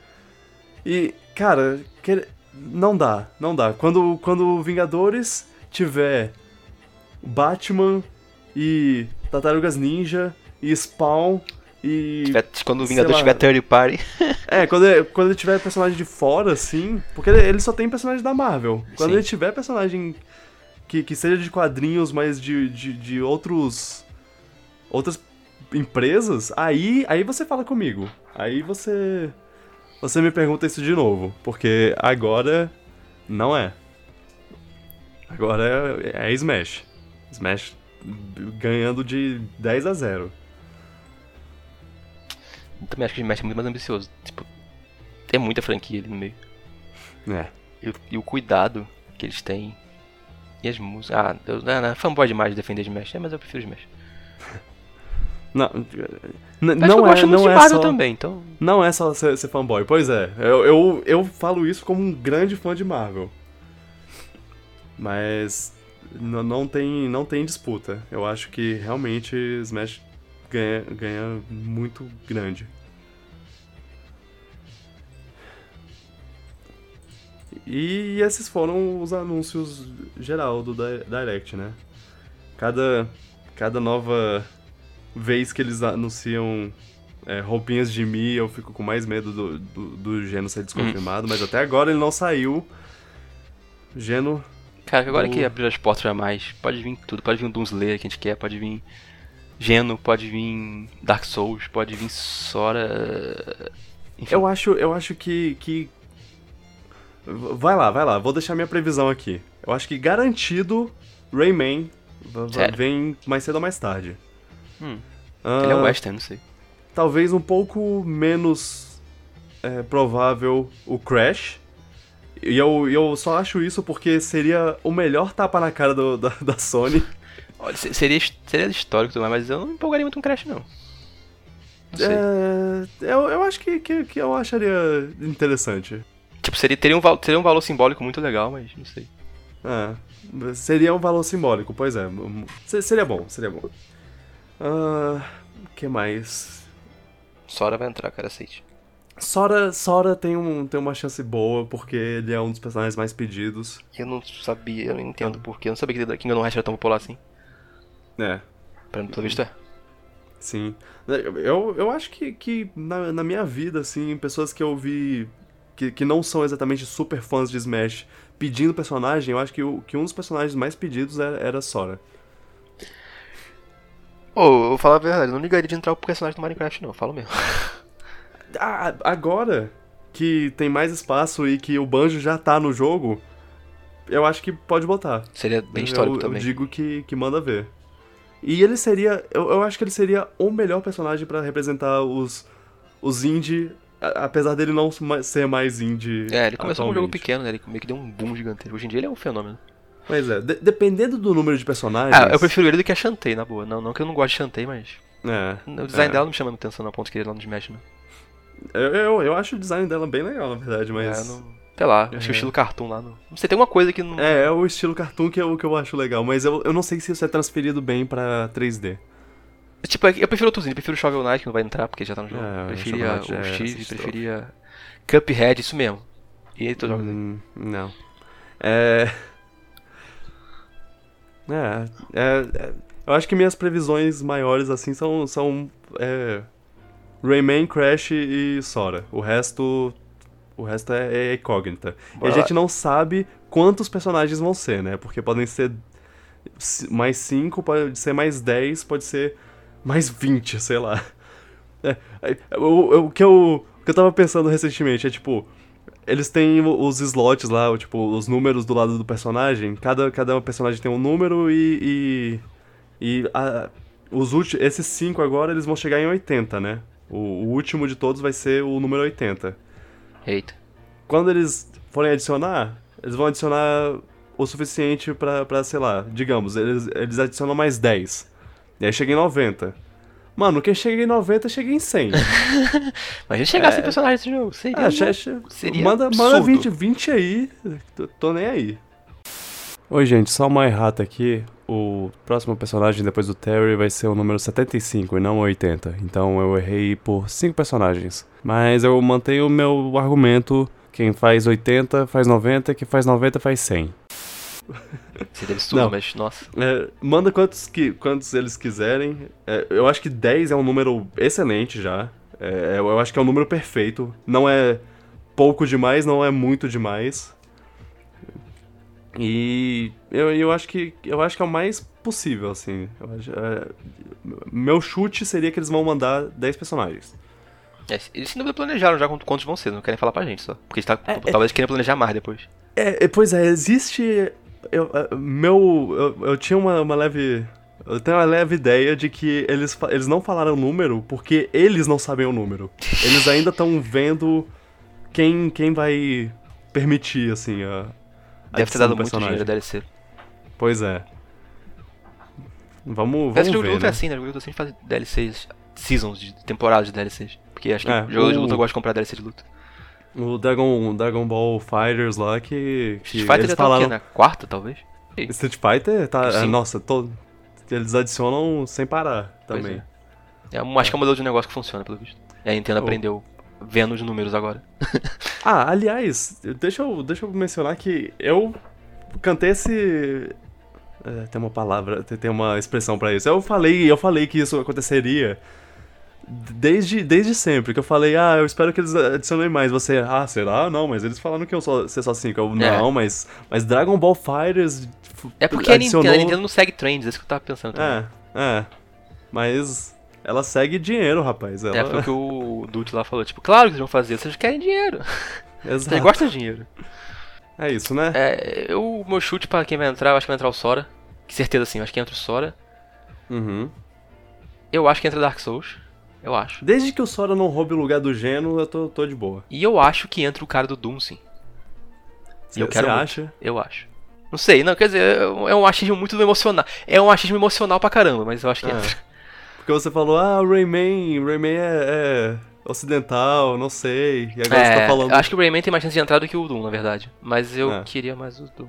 E, cara, que- não dá, não dá. Quando, quando Vingadores tiver Batman e Tartarugas Ninja e Spawn e. Tiver, quando o Vingador tiver third party. É, quando ele, quando ele tiver personagem de fora, assim. Porque ele, ele só tem personagem da Marvel. Quando Sim. ele tiver personagem que, que seja de quadrinhos, mas de, de, de outros. outras empresas, aí, aí você fala comigo. Aí você. Você me pergunta isso de novo. Porque agora. Não é. Agora é, é Smash. Smash ganhando de 10 a 0. Eu também acho que o Smash é muito mais ambicioso. Tipo, tem muita franquia ali no meio. É. E, e o cuidado que eles têm. E as músicas. Ah, eu, não, não, fanboy demais de defender Smash, é, mas eu prefiro Smash. Não, não eu é, não é só, também, então. Não é só ser, ser fanboy. Pois é, eu, eu, eu falo isso como um grande fã de Marvel. Mas não tem, não tem disputa. Eu acho que realmente Smash ganha, ganha muito grande. E esses foram os anúncios geral do Direct, né? Cada, cada nova vez que eles anunciam é, roupinhas de Mi, eu fico com mais medo do, do, do Geno ser desconfirmado, hum. mas até agora ele não saiu. Geno Cara, agora que abriu as portas já mais, pode vir tudo, pode vir um Doomslayer que a gente quer, pode vir Geno, pode vir Dark Souls, pode vir Sora. Enfim. Eu acho, eu acho que, que. Vai lá, vai lá, vou deixar minha previsão aqui. Eu acho que garantido Rayman Sério? vem mais cedo ou mais tarde. Hum. Uh, Ele é western, não sei. Talvez um pouco menos é, provável o Crash. E eu, eu só acho isso porque seria o melhor tapa na cara do, da, da Sony. Olha, seria, seria histórico também, mas eu não me empolgaria muito com Crash, não. é, eu, eu acho que, que, que, eu acharia interessante. Tipo, seria, teria, um, teria um valor simbólico muito legal, mas não sei. É, seria um valor simbólico, pois é. Seria bom, seria bom. O uh, que mais? Sora vai entrar, cara, aceite. Sora, Sora tem, um, tem uma chance boa, porque ele é um dos personagens mais pedidos. Eu não sabia, eu não entendo ah. porquê. Eu não sabia que Kingdom Hearts era tão popular assim. É. Pelo visto é. Sim. Eu, eu acho que, que na, na minha vida, assim, pessoas que eu vi que, que não são exatamente super fãs de Smash pedindo personagem, eu acho que, o, que um dos personagens mais pedidos era, era Sora. Ô, oh, eu vou falar a verdade, eu não ligaria de entrar pro personagem do Minecraft, não, eu falo mesmo. Ah, agora que tem mais espaço e que o Banjo já tá no jogo, eu acho que pode botar. Seria bem histórico eu, também. Eu digo que, que manda ver. E ele seria. Eu, eu acho que ele seria o melhor personagem para representar os, os indie, apesar dele não ser mais indie. É, ele começou com um jogo pequeno, né? Ele meio que deu um boom gigantesco. Hoje em dia ele é um fenômeno. Pois é, de dependendo do número de personagens. Ah, eu prefiro ele do que a Shantae, na boa. Não, não que eu não goste de Shantae, mas. É. O design é. dela não me chama atenção na ponto que ele lá no Smash, né? Eu, eu, eu, acho o design dela bem legal, na verdade, mas. É, não... Sei lá, é. acho que o estilo cartoon lá. No... Não sei, tem uma coisa que não. É, é o estilo cartoon que eu, que eu acho legal, mas eu, eu não sei se isso é transferido bem pra 3D. Tipo, eu prefiro outros eu prefiro o Shovel Knight, que não vai entrar porque já tá no jogo. É, preferia o, o Steve, preferia Cuphead, isso mesmo. E aí, todos hum, Não. É... é... É, é... Eu acho que minhas previsões maiores, assim, são, são é, Rayman, Crash e Sora. O resto. O resto é, é incógnita. E a gente não sabe quantos personagens vão ser, né? Porque podem ser mais 5, pode ser mais 10, pode ser mais 20, sei lá. É, o, o, que eu, o que eu tava pensando recentemente é tipo. Eles têm os slots lá, tipo, os números do lado do personagem. Cada, cada personagem tem um número e. E, e a, os últimos, esses 5 agora eles vão chegar em 80, né? O, o, último de todos vai ser o número 80. Eita. Quando eles forem adicionar, eles vão adicionar o suficiente pra, sei lá, digamos, eles, eles adicionam mais 10. E aí chega em 90. Mano, quem chega em 90 chega em 100. Imagina chegar é... sem personagem desse jogo. Seria, ah, seria manda, manda 20, 20 aí. Tô, tô nem aí. Oi, gente, só uma errata aqui o próximo personagem depois do Terry vai ser o número 75 e não 80. Então eu errei por 5 personagens. Mas eu mantenho o meu argumento: quem faz 80 faz 90, quem faz 90 faz 100. Seria absurdo, mas nossa. É, manda quantos, que, quantos eles quiserem. É, eu acho que 10 é um número excelente já. É, eu acho que é um número perfeito. Não é pouco demais, não é muito demais. E eu, eu acho que eu acho que é o mais possível, assim. Acho, é, meu chute seria que eles vão mandar 10 personagens. É, eles sem dúvida planejaram já quantos vão ser, não querem falar pra gente só. Porque eles tá, é, talvez é, queiram planejar mais depois. É, pois é, existe. Eu, meu. Eu, eu tinha uma, uma leve. Eu tenho uma leve ideia de que eles, eles não falaram o número porque eles não sabem o número. Eles ainda estão vendo quem, quem vai permitir, assim, a. Deve ter dado muito dinheiro a DLC. Pois é. Vamos, vamos ver, jogo né? é assim, né? Jogo sempre faz DLCs, seasons, de temporadas de DLCs. Porque acho que é, jogador o... de luta gosta de comprar DLC de luta. O Dragon, Dragon Ball Fighters lá que. que Street Fighter já falaram... tá o quê? Na quarta, talvez? Street Fighter tá. É, nossa, tô... eles adicionam sem parar também. É. é. acho que é um modelo de negócio que funciona, pelo visto. E a Nintendo oh. aprendeu vendo os números agora. ah, aliás, deixa eu, deixa eu mencionar que eu cantei esse. É, tem uma palavra, tem uma expressão para isso. Eu falei, eu falei que isso aconteceria desde, desde sempre. Que eu falei, ah, eu espero que eles adicionem mais. Você, ah, será? Não, mas eles falaram que eu ser só 5. Eu, não, é. mas, mas Dragon Ball Fighters. É porque adicionou... a, Nintendo, a Nintendo não segue trends, é isso que eu tava pensando também. É, é. Mas ela segue dinheiro, rapaz. Ela... É, foi o que o Dutch lá falou. Tipo, claro que eles vão fazer, vocês querem dinheiro. Exato. Vocês gostam de dinheiro. É isso, né? É, o meu chute pra quem vai entrar, eu acho que vai entrar o Sora. Que certeza sim, eu acho que entra o Sora. Uhum. Eu acho que entra Dark Souls. Eu acho. Desde que o Sora não roube o lugar do Geno, eu tô, tô de boa. E eu acho que entra o cara do Doom, sim. Você acha? Eu acho. Não sei, não, quer dizer, é um achismo muito emocional. É um achismo emocional pra caramba, mas eu acho que ah. entra. Porque você falou, ah, o Rayman, Rayman é, é ocidental, não sei. E agora é, você tá falando. Eu acho que o Rayman tem mais chance de entrar do que o Doom, na verdade. Mas eu é. queria mais o Doom.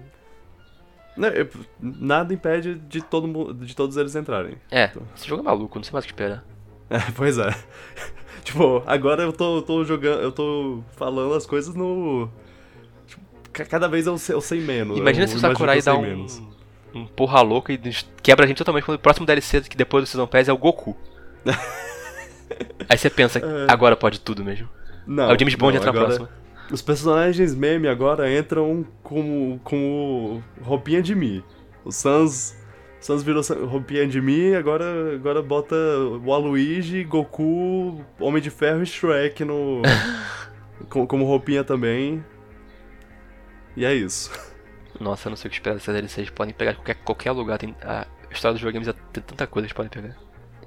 Não, eu, nada impede de, todo, de todos eles entrarem. É, então. esse jogo é maluco, não sei mais o que esperar. É, pois é. tipo, agora eu tô, tô jogando, eu tô falando as coisas no. Tipo, cada vez eu sei, eu sei menos. Imagina se o Sakurai dá um, menos. Um porra louca e quebra a gente totalmente quando o próximo DLC que depois do Season Pass é o Goku. Aí você pensa, é. agora pode tudo mesmo. Não. Aí o James Bond não, entra agora... na próxima. Os personagens meme agora entram como, como roupinha de mim. O Sans Sans virou roupinha de mim, agora, agora bota o Aluigi, Goku, Homem de Ferro e Shrek no, como, como roupinha também. E é isso. Nossa, eu não sei o que esperar dessa DLC. Eles podem pegar qualquer, qualquer lugar. Tem, a história dos videogames tem tanta coisa que eles podem pegar.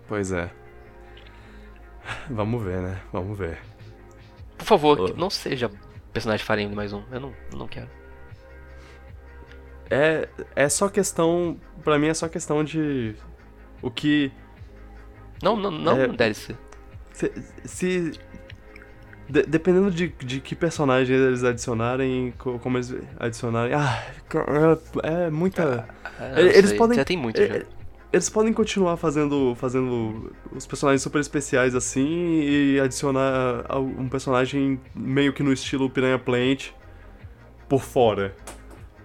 Pois é. Vamos ver, né? Vamos ver. Por favor, oh. não seja personagem Emblem mais um. Eu não, não quero. É, é só questão. Pra mim é só questão de. O que. Não, não, não é, DLC. Se. se de, dependendo de, de que personagem eles adicionarem, como eles adicionarem. Ah, é, é muita. Ah, eles sei. podem. Já tem muito, é, já. Eles podem continuar fazendo, fazendo os personagens super especiais assim e adicionar um personagem meio que no estilo Piranha Plant por fora.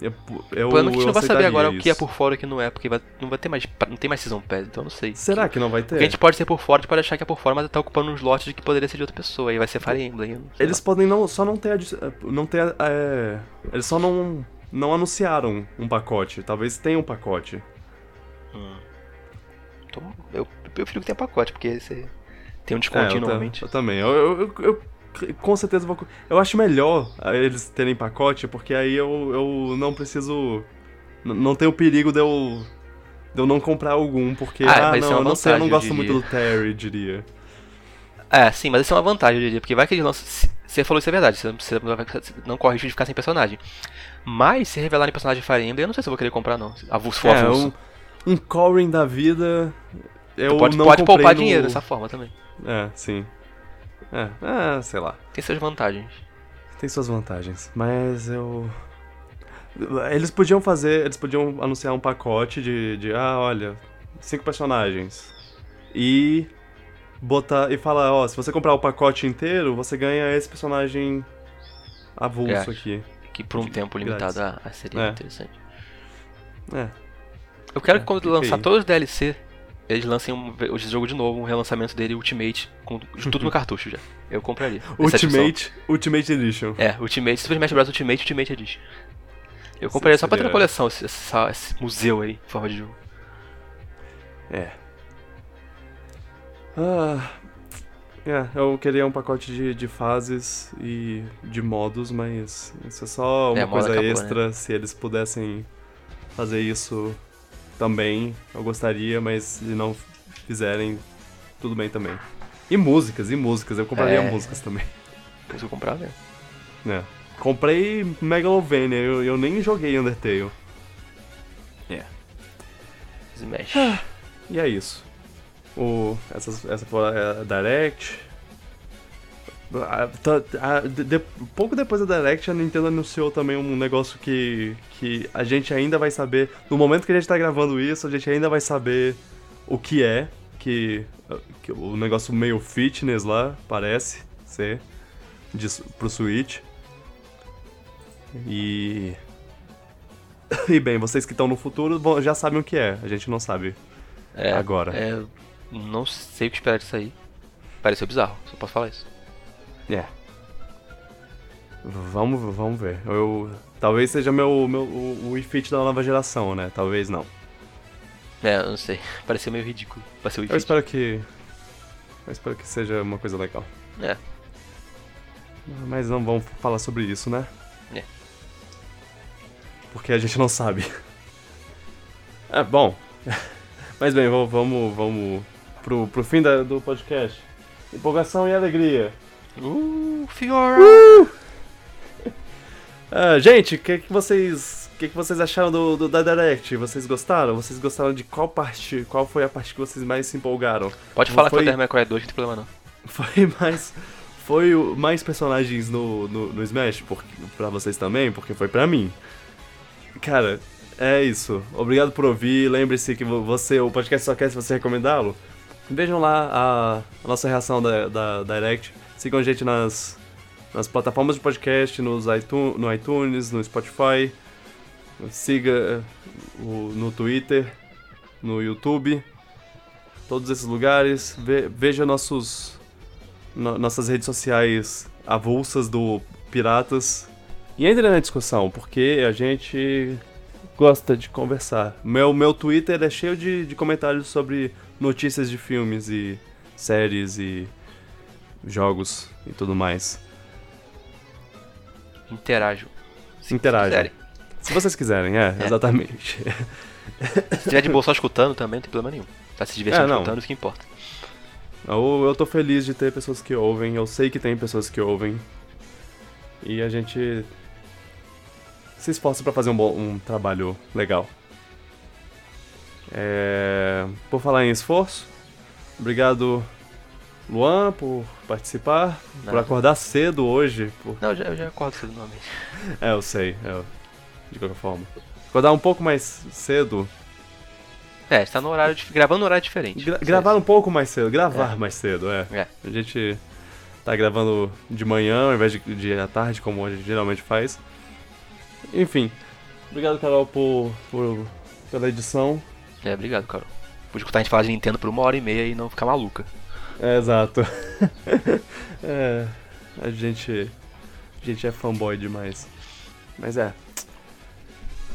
Eu, eu, o plano é que a gente não vai saber agora isso. o que é por fora e o que não é, porque vai, não vai ter mais. Não tem mais Season Pass, então eu não sei. Será que, que não vai ter? Porque a gente pode ser por fora, a gente pode achar que é por fora, mas tá ocupando uns lotes de que poderia ser de outra pessoa, e vai ser Fire Emblem. Eles lá. podem não, só não ter. Não ter é, eles só não, não anunciaram um pacote. Talvez tenha um pacote. Hum. Então, eu, eu prefiro que tenha pacote, porque você tem um desconto é, eu normalmente. Eu também. Eu, eu, eu, com certeza vou. Eu acho melhor eles terem pacote, porque aí eu, eu não preciso. Não tem o perigo de eu. De eu não comprar algum, porque. Ah, ah não, é não sei, eu não gosto muito do Terry, diria. É, sim, mas isso é uma vantagem, eu diria, porque vai que eles não. Você falou isso é verdade, você não corre risco de ficar sem personagem. Mas se revelarem personagem Fire Emblem, eu não sei se eu vou querer comprar, não. Avulso for é, avulso. Um, um Corin da vida. Eu pode, não pode poupar no... dinheiro dessa forma também. É, sim. É, é, sei lá. Tem suas vantagens. Tem suas vantagens, mas eu. Eles podiam fazer. Eles podiam anunciar um pacote de. de ah, olha, cinco personagens. E. botar. E falar, ó, se você comprar o pacote inteiro, você ganha esse personagem avulso aqui. Que por um tempo limitado ah, seria é. interessante. É. Eu quero que quando lançar aí. todos os DLC, eles lancem um, o jogo de novo, um relançamento dele, Ultimate, com tudo no cartucho já. Eu compraria. Ultimate, Ultimate Edition. É, Ultimate, Super Smash Bros. Ultimate, Ultimate Edition. Eu compraria só pra ter na coleção esse, essa- esse museu aí, forma de jogo. É. Ah. É, eu queria um pacote de, de fases e de modos, mas isso é só uma É, a moda coisa acabou, extra. Se eles pudessem fazer isso também, eu gostaria, mas se não fizerem, tudo bem também. E músicas, e músicas, eu compraria É. músicas também. Eu comprar mesmo. É. Comprei Megalovania, eu, eu nem joguei Undertale. Smash. E é isso. O, essas, essa foi a Direct. Ah, tá- ah, de- pouco depois da Direct, a Nintendo anunciou também um negócio que, que a gente ainda vai saber. No momento que a gente tá gravando isso, a gente ainda vai saber o que é. Que, que o negócio meio fitness lá, parece ser. De, pro Switch. E. E bem, vocês que estão no futuro já sabem o que é. A gente não sabe É, agora. É, não sei o que esperar disso aí. Pareceu bizarro, só posso falar isso. É. Vamos, vamos ver. Eu, talvez seja meu, meu, o, o da nova geração, né? Talvez não. É, eu não sei. Pareceu meio ridículo. O Eu espero que. Eu espero que seja uma coisa legal. É, Mas não vamos falar sobre isso, né? É. Porque a gente não sabe. É, bom. Mas bem, vamos, vamos, vamos pro, pro fim da- do podcast. Empolgação e alegria. Uh, Fiora! Ah, gente, o que, que vocês. O que, que vocês acharam do, do- da Direct? Vocês gostaram? Vocês gostaram de qual parte? Qual foi a parte que vocês mais se empolgaram? Pode falar foi- que foi o May Cry 2, não tem problema não. Foi mais. Foi mais personagens no, no, no Smash porque, pra vocês também, porque foi pra mim. Cara, é isso. Obrigado por ouvir. Lembre-se que vo- você, o podcast só quer se você recomendá-lo. Vejam lá a, a nossa reação da, da Direct. Sigam a gente nas, nas plataformas de podcast, nos iTunes, no iTunes, no Spotify. Siga eh, o, no Twitter, no YouTube. Todos esses lugares. Ve- veja nossos no- nossas redes sociais avulsas do Piratas. E entre na discussão, porque a gente gosta de conversar. Meu, meu Twitter é cheio de, de comentários sobre notícias de filmes e séries e jogos e tudo mais. Interajam. Se Interajam. Se vocês quiserem, é, É. exatamente. Se tiver de boa só escutando também, não tem problema nenhum. Tá se divertindo É, escutando, isso que importa. Eu, eu tô feliz de ter pessoas que ouvem, eu sei que tem pessoas que ouvem. E a gente se esforça pra fazer um, bom, um trabalho legal. É, por falar em esforço, obrigado Luan por participar, por Nada. acordar cedo hoje. por- Não, eu já, eu já acordo cedo normalmente. É, eu sei, é, de qualquer forma. Acordar um pouco mais cedo, É, está no horário, dif- gravando no horário diferente. gra- gravar um pouco mais cedo, gravar É. mais cedo, é. É. A gente tá gravando de manhã ao invés de, de à tarde, como a gente geralmente faz. Enfim, obrigado, Carol, por, por- pela edição. É, obrigado, Carol. Pude escutar a gente falar de Nintendo por uma hora e meia e não ficar maluca. É, exato. é, a gente, a gente é fanboy demais. Mas é.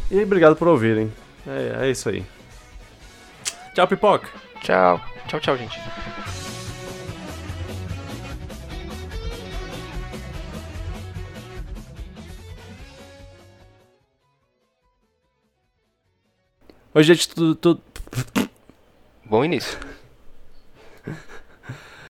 E obrigado por ouvirem. É, é isso aí. Tchau, pipoca! Tchau. Tchau, tchau, gente. Oi, gente, tudo. tudo... Bom início.